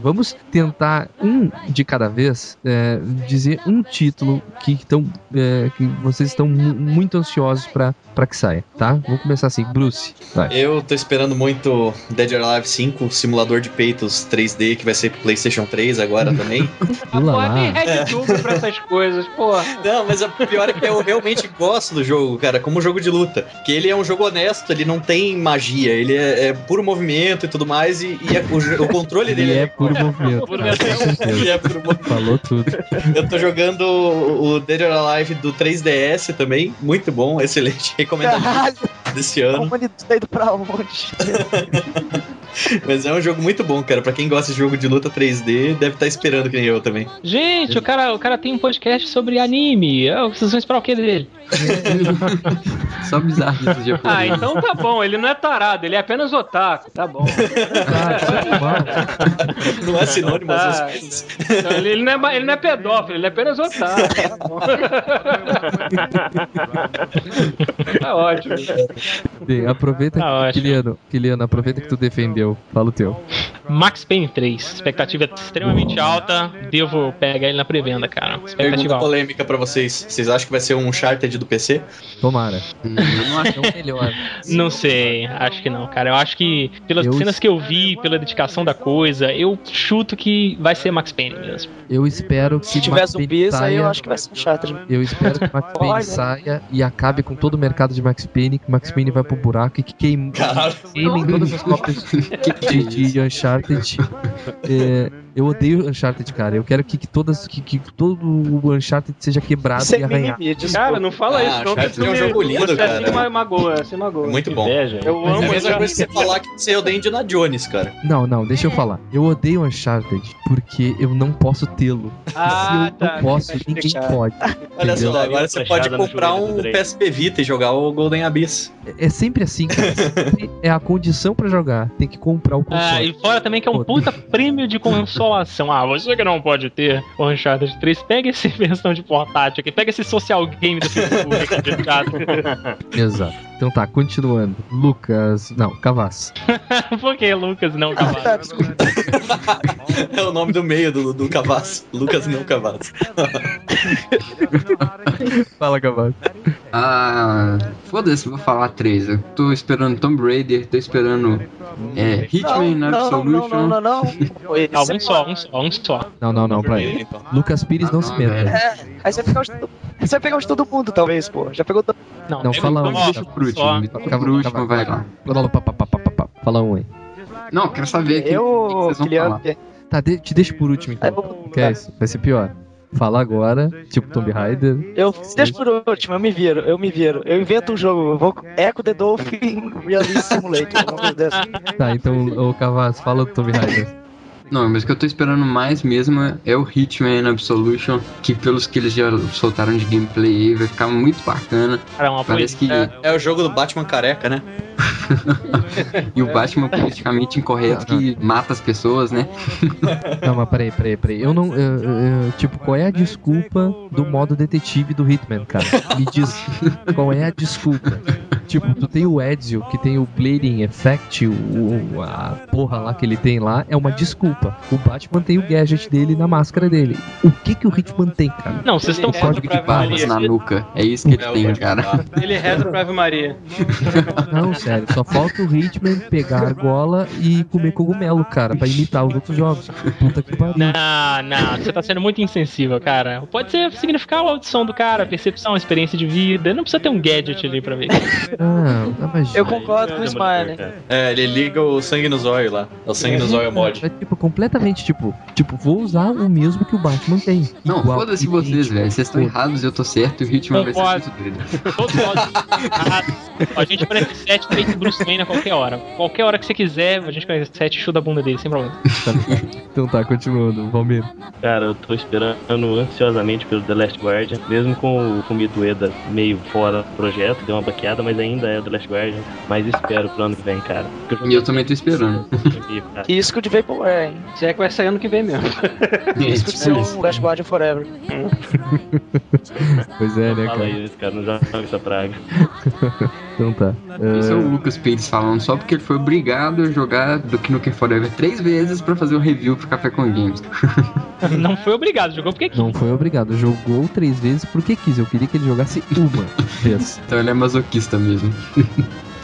Speaker 4: Vamos tentar um de cada vez é, dizer um título que, tão, é, que vocês estão mu- muito ansiosos pra pra que saia, tá? Vamos começar assim, Bruce. Vai.
Speaker 5: Eu tô esperando muito Dead or Alive 5, simulador de peitos 3D, que vai ser pro PlayStation 3 agora também.
Speaker 3: Pô, tem
Speaker 4: lá.
Speaker 3: RedTube pra essas coisas, porra.
Speaker 5: Não, mas o pior é que eu realmente gosto do jogo, cara, como jogo de luta. Que ele é um jogo honesto, ele não tem magia, ele é, é puro movimento e tudo mais, e, e é- o, o controle dele
Speaker 4: Ele
Speaker 5: é
Speaker 4: é puro movimento. Cara.
Speaker 5: Ele é puro movimento.
Speaker 4: Falou tudo.
Speaker 5: Eu tô jogando o o Dead or Alive do 3DS também, muito bom, excelente, recomendado Desse
Speaker 1: a
Speaker 5: ano.
Speaker 1: humanidade tá indo pra onde?
Speaker 5: Mas é um jogo muito bom, cara. Pra quem gosta de jogo de luta 3D, deve estar esperando que nem eu também.
Speaker 7: Gente, o cara, o cara tem um podcast sobre anime. Ah, Vocês vão esperar o que dele?
Speaker 6: Só bizarro
Speaker 3: Ah,
Speaker 6: japonês.
Speaker 3: então tá bom, ele não é tarado, ele é apenas otaku, tá bom.
Speaker 4: Ah.
Speaker 5: Não é sinônimo às
Speaker 3: Ah,
Speaker 5: vezes.
Speaker 3: Então, ele, não é, ele não é pedófilo, ele é apenas otaku. Tá, bom. tá ótimo.
Speaker 4: Bem, aproveita que,
Speaker 7: ótimo.
Speaker 4: Kiliano, Kiliano, aproveita que tu defendeu. Fala o teu.
Speaker 7: Max Payne 3. Expectativa extremamente alta. Devo pegar ele na pré-venda, cara. Expectativa
Speaker 5: Pergunta
Speaker 7: alta.
Speaker 5: polêmica pra vocês. Vocês acham que vai ser um Uncharted do PC?
Speaker 4: Tomara.
Speaker 6: Hum, Eu não acho
Speaker 4: É o melhor.
Speaker 7: Não sei, acho que não, cara. Eu acho que pelas
Speaker 4: Eu-
Speaker 7: cenas que eu vi, pela dedicação da coisa, eu chuto que vai ser Max Payne mesmo.
Speaker 4: Eu espero que
Speaker 1: Se tiver
Speaker 4: Max Payne
Speaker 1: zumbis, aí eu
Speaker 4: saia-
Speaker 1: acho que vai ser um Uncharted.
Speaker 4: Eu espero que Max Payne saia e acabe com todo o mercado de Max Payne, que Max Payne vai pro buraco e que
Speaker 5: Caralho.
Speaker 4: queimem todas as cópias de, de Uncharted. É, eu odeio Uncharted, cara. Eu quero que, que todas que, que todo o Uncharted seja quebrado
Speaker 1: Sem
Speaker 4: e arranhado.
Speaker 3: Cara, não fala
Speaker 5: Ah,
Speaker 3: isso, não.
Speaker 5: Uncharted
Speaker 3: que
Speaker 5: é um
Speaker 3: você
Speaker 5: jogo lindo,
Speaker 3: você
Speaker 5: cara.
Speaker 3: Se ma- magoa, se magoa.
Speaker 5: Muito bom.
Speaker 9: Inveja.
Speaker 3: Eu
Speaker 5: É a
Speaker 3: amo
Speaker 5: mesma coisa que você falar que você odeia Indiana Jones, cara.
Speaker 4: Não, não, deixa eu falar. Eu odeio Uncharted porque eu não posso tê-lo.
Speaker 3: Ah,
Speaker 4: Se eu
Speaker 3: tá.
Speaker 4: não posso, ninguém
Speaker 3: explicado.
Speaker 4: pode.
Speaker 5: Olha
Speaker 4: Entendeu?
Speaker 5: só, agora você pode comprar um. PSP Vita e jogar o Golden Abyss.
Speaker 4: É sempre assim, cara. Sempre é a condição pra jogar. Tem que comprar o console.
Speaker 7: Ah, e fora também que é um puta prêmio de console consolação. Ah, você que não pode ter o Uncharted 3, pega esse versão de portátil aqui, pega esse social game do Facebook aqui de chato.
Speaker 4: Exato. Então tá, continuando. Lucas. Não, Cavaz.
Speaker 7: Por que Lucas não cavalo?
Speaker 5: É o nome do meio do, do Cavaço. Lucas não Cavaço.
Speaker 4: Fala, Cavaz.
Speaker 6: Ah, foda-se, vou falar três. Eu tô esperando Tomb Raider, tô esperando é, Hitman
Speaker 1: não,
Speaker 6: Absolution.
Speaker 1: não, não, não, não.
Speaker 7: Ah, um só, um só, um só.
Speaker 4: Não, não, não, pra ele. Lucas Pires não se meta.
Speaker 1: É, aí você os, você vai pegar de todo mundo, talvez, pô. Já pegou todo
Speaker 7: Não,
Speaker 4: Não, fala
Speaker 7: um.
Speaker 6: Deixa pro último, pro último, vai lá.
Speaker 4: Fala um aí.
Speaker 6: Não, quero saber aqui que
Speaker 1: Eu,
Speaker 6: falar.
Speaker 4: Tá, de- te deixa por último então.
Speaker 1: vou-
Speaker 4: Que é isso? Vai ser pior. Fala agora, tipo Tomb Raider.
Speaker 1: Eu deixa por último, eu me viro, eu me viro. Eu invento um jogo, eu vou Echo the Dolphin Realist Simulator, alguma coisa dessa.
Speaker 4: Tá, então, ô Cavaz, fala do Tomb Raider.
Speaker 6: Não, mas o que eu tô esperando mais mesmo é o Hitman Absolution, que pelos que eles já soltaram de gameplay aí, vai ficar muito bacana.
Speaker 7: Cara, é uma
Speaker 6: Parece que.
Speaker 5: É, é o jogo do Batman careca, né?
Speaker 6: E o Batman politicamente incorreto que mata as pessoas, né?
Speaker 4: Não, mas peraí, peraí, peraí. Eu não. eu- eu- tipo, qual é a desculpa do modo detetive do Hitman, cara? Me diz. qual é a desculpa? Tipo, tu tem o Ezio, que tem o Blading Effect, o, o- a porra lá que ele tem lá, é uma desculpa. O Batman tem o gadget dele na máscara dele. O que que o Hitman tem, cara?
Speaker 7: Não, vocês estão
Speaker 6: O código de barras na nuca. É isso que ele
Speaker 5: É
Speaker 6: tem, cara.
Speaker 3: Ele reza pra Ave Maria.
Speaker 4: Não, sério, só falta o Hitman pegar a argola e comer cogumelo, cara, pra imitar os outros jogos. Puta que pariu.
Speaker 7: Não, não, você tá sendo muito insensível, cara. Pode ser significar a audição do cara, a percepção, a experiência de vida. Não precisa ter um gadget ali pra ver.
Speaker 4: Ah, mas
Speaker 1: Eu concordo com o Smiley.
Speaker 5: É, ele liga o sangue no zóio lá. É o sangue no zóio mod.
Speaker 4: É tipo, completamente, tipo, tipo, vou usar o mesmo que o Batman tem.
Speaker 6: Não, foda-se vocês, velho. Vocês estão errados, eu tô certo e o Hitman vai ser muito doido.
Speaker 7: Todos nós. A gente conhece 7 feito Bruce Wayne a qualquer hora. Qualquer hora que você quiser, a gente conhece 7 chuta a bunda dele, sem problema.
Speaker 4: Então tá, continuando, Valmir.
Speaker 9: Cara, eu tô esperando ansiosamente pelo The Last Guardian, mesmo com o Fumito Ueda meio fora do projeto, deu uma baqueada, mas ainda é o The Last Guardian. Mas espero pro ano que vem, cara. O
Speaker 6: E eu também tô esperando.
Speaker 9: é cara.
Speaker 1: Risco de Vaporware, hein?
Speaker 3: Se é que vai sair ano que vem mesmo.
Speaker 1: Risco de ser um Last Guardian Forever.
Speaker 4: Pois é, né,
Speaker 9: Fala
Speaker 4: cara?
Speaker 9: isso, cara, não joga essa praga.
Speaker 4: Então tá.
Speaker 6: É
Speaker 4: Ah,
Speaker 6: o Lucas Pires falando só porque ele foi obrigado a jogar do Nukem Forever três vezes pra fazer o review pro Café com Games.
Speaker 7: Não foi obrigado, jogou porque quis.
Speaker 4: não foi obrigado, jogou três vezes porque quis. Eu queria que ele jogasse uma vez.
Speaker 6: Então ele é masoquista mesmo.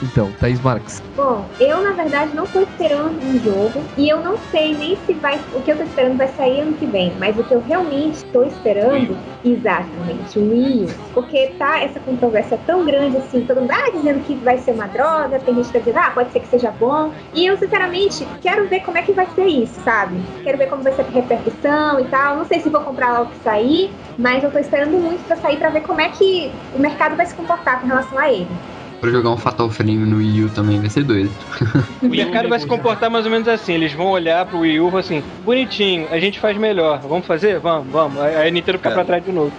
Speaker 4: Então, Thaís Marques.
Speaker 8: Bom, eu na verdade não tô esperando um jogo e eu não sei nem se vai. O que eu tô esperando vai sair ano que vem, mas o que eu realmente estou esperando, exatamente, o Wii. Porque tá essa controvérsia tão grande assim, todo mundo ah, dizendo que vai ser uma droga, tem gente que tá dizendo, ah, pode ser que seja bom. E eu, sinceramente, quero ver como é que vai ser isso, sabe? Quero ver como vai ser a repercussão e tal. Não sei se vou comprar logo que sair, mas eu tô esperando muito pra sair pra ver como é que o mercado vai se comportar com relação a ele.
Speaker 6: Pra jogar um Fatal Frame no Wii U também vai ser doido.
Speaker 3: O mercado vai se comportar mais ou menos assim. Eles vão olhar pro Wii U e assim: bonitinho, a gente faz melhor. Vamos fazer? Vamos, vamos. Aí a Nintendo fica
Speaker 5: É.
Speaker 3: pra trás de novo.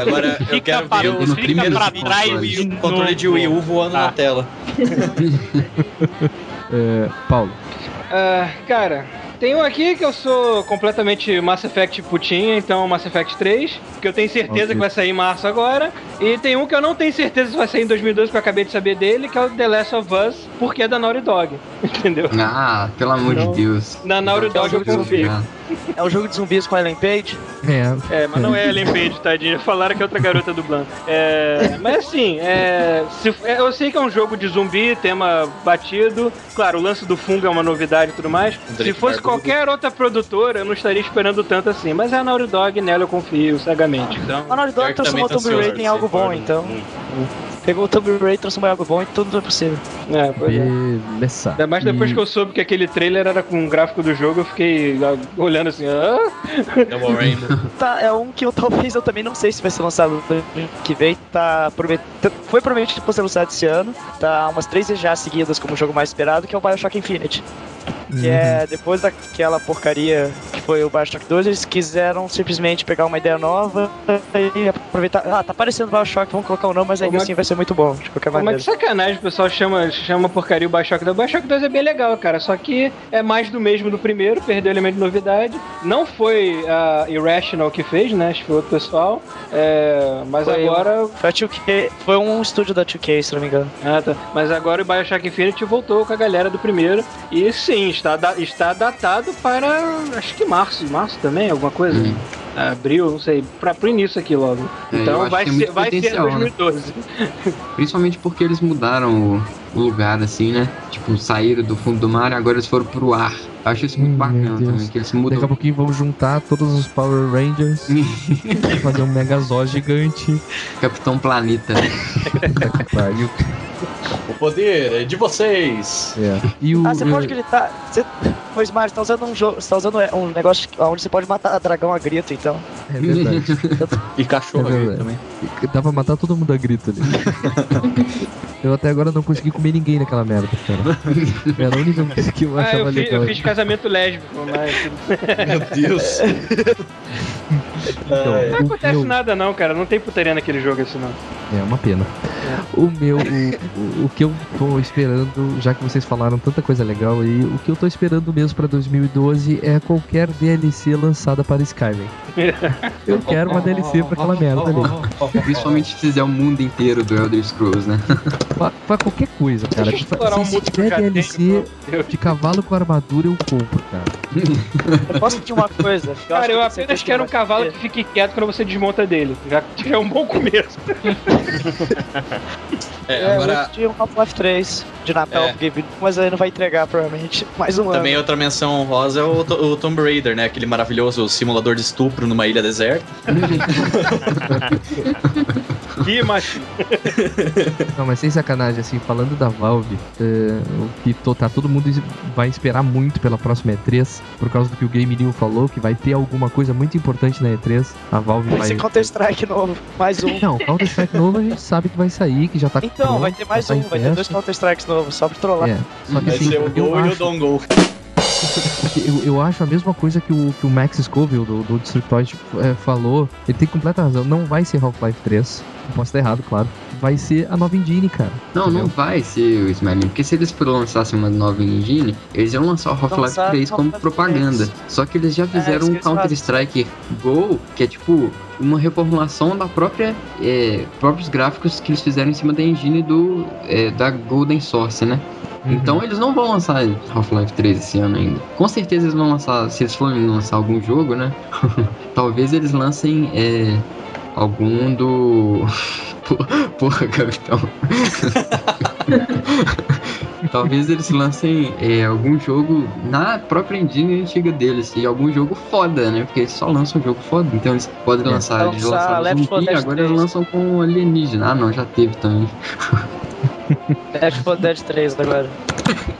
Speaker 5: Agora eu
Speaker 7: Fica
Speaker 5: quero
Speaker 7: para-
Speaker 5: ver os
Speaker 6: fica
Speaker 7: pra trás e
Speaker 5: controle de Wii U voando
Speaker 7: Tá.
Speaker 5: na tela.
Speaker 4: É, Paulo.
Speaker 3: Ah, cara, tem um aqui que eu sou completamente Mass Effect putinha, então Mass Effect 3, que eu tenho certeza
Speaker 4: Ok.
Speaker 3: que vai sair em março agora. E tem um que eu não tenho certeza se vai sair em 2012, que eu acabei de saber dele, que é o The Last of Us, porque é da Naughty Dog. Entendeu?
Speaker 6: Ah, pelo amor
Speaker 3: Não.
Speaker 6: de Deus.
Speaker 3: Na Naughty Dog eu confio.
Speaker 1: É um jogo de zumbis com a Ellen Page.
Speaker 4: É,
Speaker 3: É, mas não é Ellen Page, tadinha. Falaram que é outra garota dublando. É, mas assim, é, se- é, eu sei que é um jogo de zumbi, tema batido. Claro, o lance do fungo é uma novidade e tudo mais. Se fosse. Qualquer outra produtora, eu não estaria esperando tanto assim. Mas é a Naughty Dog, nela eu confio cegamente. Então,
Speaker 1: A Naughty Dog transformou o Tomb Raider em algo bom, então.
Speaker 9: Hum.
Speaker 1: Pegou o Tomb Raider, transformou em algo bom e tudo é possível.
Speaker 3: é, pois é.
Speaker 4: beleza.
Speaker 3: Ainda mais depois
Speaker 4: E-
Speaker 3: que eu soube que aquele trailer era com o gráfico do jogo, eu fiquei olhando assim, ah?
Speaker 5: Double Rainbow.
Speaker 1: Tá, é um que eu talvez eu também não sei se vai ser lançado que vem. Tá promet... Foi prometido pra ser lançado esse ano. Tá umas três vezes já seguidas como o jogo mais esperado, que é o Bioshock Infinite. Que é depois daquela porcaria que foi o Bioshock 2, eles quiseram simplesmente pegar uma ideia nova e aproveitar. Ah, tá parecendo Bioshock, vamos colocar o nome, mas ainda
Speaker 3: Como
Speaker 1: assim vai ser muito bom, de qualquer maneira.
Speaker 3: que sacanagem o pessoal chama, chama porcaria o Bioshock 2. O Bioshock 2 é bem legal, cara. Só que é mais do mesmo do primeiro, perdeu elemento de novidade. Não foi a Irrational que fez, né? Acho que foi outro pessoal. É, mas
Speaker 1: Foi
Speaker 3: agora.
Speaker 1: Foi, a 2K, foi um estúdio da 2K, se não me engano.
Speaker 3: Ah, tá. Mas agora o Bioshock Infinite voltou com a galera do primeiro. E sim, está, está datado para. Acho que março. Março também, alguma coisa? Abril, não sei. Pra, pro início aqui logo.
Speaker 6: É,
Speaker 3: Então vai
Speaker 6: tem
Speaker 3: ser,
Speaker 6: muito
Speaker 3: vai ser
Speaker 6: potencial, né?
Speaker 3: 2012.
Speaker 6: Principalmente porque eles mudaram o, o lugar, assim, né? Tipo, saíram do fundo do mar e agora eles foram pro ar. Eu acho isso muito
Speaker 4: Hum,
Speaker 6: bacana também, que eles
Speaker 4: Daqui a
Speaker 6: mudam.
Speaker 4: pouquinho vão juntar todos os Power Rangers fazer um Megazord gigante.
Speaker 6: Capitão Planeta.
Speaker 4: Puta que pariu.
Speaker 5: O poder é de vocês.
Speaker 4: É. E o,
Speaker 1: Ah, você pode gritar. Você... Pois, Mário, você tá usando um jogo. Você tá usando um negócio onde você pode matar dragão a grito, então.
Speaker 4: É verdade.
Speaker 5: E cachorro
Speaker 4: É
Speaker 5: também.
Speaker 4: Dá pra matar todo mundo a grito ali. eu até agora não consegui comer ninguém naquela merda, cara. Era a única coisa que eu
Speaker 3: Ah,
Speaker 4: achava
Speaker 3: eu, fi-
Speaker 4: legal.
Speaker 3: eu fiz casamento lésbico, mas.
Speaker 5: Meu Deus.
Speaker 4: Então,
Speaker 3: Não acontece
Speaker 4: meu-
Speaker 3: nada não, cara. Não tem putaria naquele jogo assim não.
Speaker 4: É uma pena. O meu, o, o, que eu tô esperando, já que vocês falaram tanta coisa legal aí, o que eu tô esperando mesmo pra 2012 é qualquer DLC lançada para Skyrim. Eu quero uma DLC pra aquela merda ali.
Speaker 6: Principalmente se fizer o mundo inteiro do Elder Scrolls, né?
Speaker 4: Pra, pra qualquer coisa, cara.
Speaker 3: Deixa eu
Speaker 4: Se,
Speaker 3: um eu
Speaker 4: tiver
Speaker 3: tenho,
Speaker 4: DLC de cavalo com armadura, eu compro, cara.
Speaker 1: Eu posso pedir uma coisa? que
Speaker 3: Cara, eu apenas quero um cavalo que fique quieto quando você desmonta dele. Já, já é um bom começo.
Speaker 5: É,
Speaker 1: É,
Speaker 5: agora.
Speaker 1: eu pedi um Half-Life 3 de Natal
Speaker 5: É.
Speaker 1: Game mas aí não vai entregar, provavelmente. Mais um
Speaker 5: Também
Speaker 1: ano.
Speaker 5: outra menção honrosa é o, To- o Tomb Raider, né? Aquele maravilhoso simulador de estupro numa ilha deserta.
Speaker 3: Que macho.
Speaker 4: Não, mas sem sacanagem, assim, falando da Valve, é, o que to- tá, todo mundo vai esperar muito pela próxima E3, por causa do que o Game New falou, que vai ter alguma coisa muito importante na E3. A Valve vai.
Speaker 1: Esse Counter-Strike novo, mais um.
Speaker 4: Não, Counter-Strike novo a gente sabe que vai sair, que já tá
Speaker 1: Então,
Speaker 4: pronto,
Speaker 1: vai ter mais
Speaker 4: tá
Speaker 1: um, vai ter dois. Counter-Strikes novos, só pra trollar.
Speaker 4: É, só que
Speaker 5: Vai
Speaker 4: assim,
Speaker 5: ser o
Speaker 4: eu
Speaker 5: Gol e o Dongle.
Speaker 4: Eu, eu acho a mesma coisa que o, que o Max Scoville do, do Destructoid é, falou. Ele tem completa razão. Não vai ser Half-Life 3. Eu posso estar errado, claro. Vai ser a nova engine, cara.
Speaker 6: Não, não vai ser o Smiling, porque se eles for lançassem uma nova engine, eles iam lançar o Half-Life
Speaker 1: Lançar
Speaker 6: 3 como propaganda.
Speaker 1: 3.
Speaker 6: Só que eles já
Speaker 1: isso
Speaker 6: fizeram
Speaker 1: que
Speaker 6: um. Counter-Strike Go, que é tipo uma reformulação da própria é, próprios gráficos que eles fizeram em cima da engine do é, da Golden Source, né?
Speaker 4: Uhum.
Speaker 6: Então eles não vão lançar Half-Life 3 esse ano ainda. Com certeza eles vão lançar, se eles forem lançar algum jogo, né? Talvez eles lancem é, algum do. Porra, capitão. Talvez eles lancem é, algum jogo na própria engine antiga deles. E algum jogo foda, né? Porque eles só lançam jogo foda. Então eles podem
Speaker 4: É.
Speaker 6: lançar. Eles
Speaker 1: Lançar
Speaker 6: lançaram
Speaker 1: Left 4
Speaker 6: zumbi, agora
Speaker 1: 3.
Speaker 6: eles lançam com alienígena. Ah, não, já teve também.
Speaker 1: Left 4 Dead 3 agora.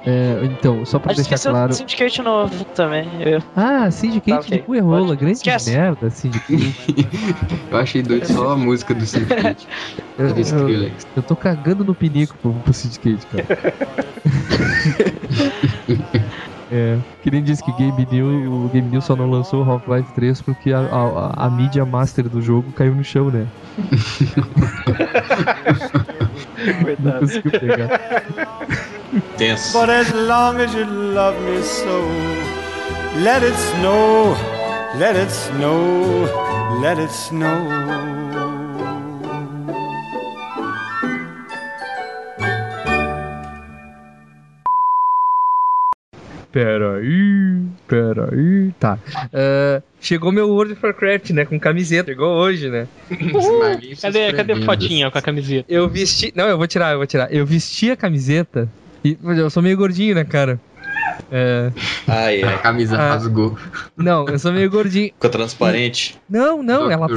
Speaker 4: É, então, só pra deixar
Speaker 1: esqueceu
Speaker 4: claro.
Speaker 1: Syndicate novo também. Eu...
Speaker 4: Ah, Syndicate
Speaker 1: Tá, ok.
Speaker 4: de cu e rola,
Speaker 1: Pode-
Speaker 4: grande
Speaker 1: Esquece.
Speaker 4: merda, Syndicate.
Speaker 6: Eu achei doido só a música do Syndicate.
Speaker 4: Eu, eu, eu tô cagando no pinico pro, pro Syndicate, cara. É, que nem disse que Game New, o Game New só não lançou o Half-Life 3 porque a, a, a mídia master do jogo caiu no chão, né? Não conseguiu pegar.
Speaker 5: Tenso.
Speaker 14: But as long as you love me so, let it snow, let it snow, let it snow.
Speaker 4: Peraí, peraí. Tá. Ah, chegou meu World of Warcraft, né? Com camiseta. Chegou hoje, né?
Speaker 7: Cadê, cadê a fotinha com a camiseta?
Speaker 4: Eu vesti. Não, eu vou tirar, eu vou tirar. Eu vesti a camiseta. E eu sou meio gordinho, né, cara? É.
Speaker 5: Ai,
Speaker 6: A
Speaker 5: ai.
Speaker 6: camisa
Speaker 4: Ah.
Speaker 6: rasgou.
Speaker 4: Não, eu sou meio gordinho.
Speaker 5: Ficou transparente.
Speaker 4: Não, não, ela tá.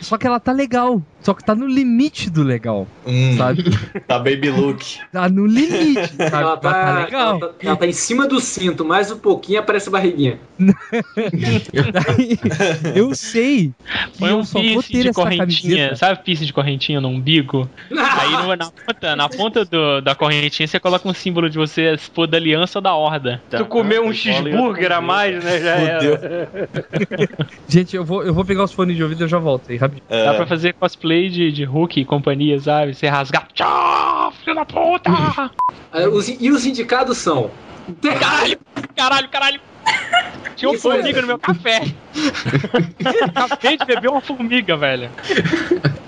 Speaker 4: Só que ela tá legal. Só que tá no limite do legal,
Speaker 5: Hum,
Speaker 4: sabe?
Speaker 5: tá Baby Luke.
Speaker 4: Tá no limite, sabe?
Speaker 2: Ela
Speaker 4: tá
Speaker 2: tá,
Speaker 4: legal.
Speaker 2: ela, tá, ela tá em cima do cinto, mais um pouquinho aparece a barriguinha.
Speaker 4: Daí, eu sei que eu
Speaker 7: um
Speaker 4: só vou
Speaker 7: piercing
Speaker 4: ter
Speaker 7: de correntinha,
Speaker 4: camiseta.
Speaker 7: sabe piercing de correntinha no umbigo? Aí no- na ponta, na ponta do- da correntinha você coloca um símbolo de você se for da aliança ou da horda.
Speaker 3: Tu comeu um cheeseburger a mais, né? Já era.
Speaker 4: Gente, eu vou, eu vou pegar os fones de ouvido e eu já volto aí, rapidinho.
Speaker 5: É.
Speaker 7: Dá pra fazer cosplay de, de Hulk e companhia, sabe? Você rasgar. Tchau, filho da puta!
Speaker 2: Ah, os- e os indicados são.
Speaker 7: Caralho, caralho, caralho! Tinha uma formiga no meu café. Acabei de beber uma formiga, velho.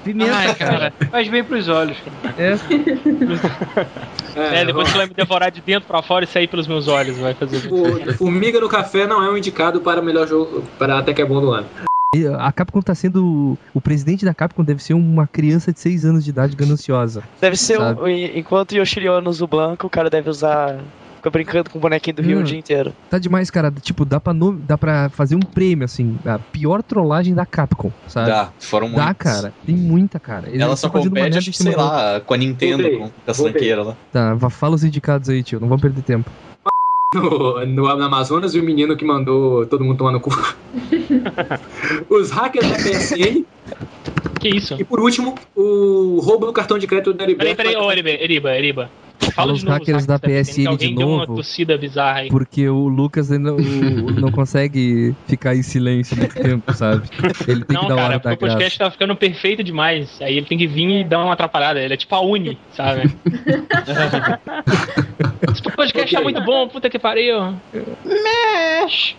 Speaker 4: Pimenta,
Speaker 7: Ai, cara.
Speaker 3: Faz bem pros olhos. cara.
Speaker 4: É,
Speaker 7: É, depois que ela me devorar de dentro pra fora e sair pelos meus olhos, vai fazer.
Speaker 2: O Formiga no Café não é um indicado para o melhor jogo, para até que é bom do ano.
Speaker 4: A Capcom tá sendo. O presidente da Capcom deve ser uma criança de 6 anos de idade gananciosa.
Speaker 1: Deve ser um, enquanto Yoshiriono usa o Blanco, o cara deve usar. Fica brincando com o bonequinho do Rio
Speaker 4: Hum.
Speaker 1: o dia inteiro.
Speaker 4: Tá demais, cara. Tipo, dá pra, no- dá pra fazer um prêmio, assim. A pior trollagem da Capcom, sabe?
Speaker 5: Dá, foram
Speaker 4: Dá,
Speaker 5: muitos.
Speaker 4: cara. Tem muita, cara. Eles
Speaker 5: Ela só compete, acho que, sei
Speaker 4: outra.
Speaker 5: lá, com a Nintendo,
Speaker 2: Voltei,
Speaker 5: com a franqueira lá.
Speaker 4: Tá, vá- fala os indicados aí, tio. Não vamos perder tempo.
Speaker 2: No, no Amazonas e o menino que mandou todo mundo tomar no cu. Os hackers da PSN.
Speaker 7: Que isso?
Speaker 2: E por último, o roubo do cartão de crédito da
Speaker 7: Peraí,
Speaker 2: Heriberto.
Speaker 7: peraí, ô Eriba, Eriba, Eriba.
Speaker 4: Fala os hackers da PSN
Speaker 7: Alguém
Speaker 4: de novo.
Speaker 7: tossida bizarra aí.
Speaker 4: Porque o Lucas não, o- não consegue ficar em silêncio muito tempo, sabe? Ele tem
Speaker 7: Não,
Speaker 4: que dar
Speaker 7: cara,
Speaker 4: hora da
Speaker 7: o podcast
Speaker 4: graça.
Speaker 7: tá ficando perfeito demais. Aí ele tem que vir e dar uma atrapalhada. Ele é tipo a Uni, sabe? Esse podcast tá muito bom, puta que pariu. Mexe!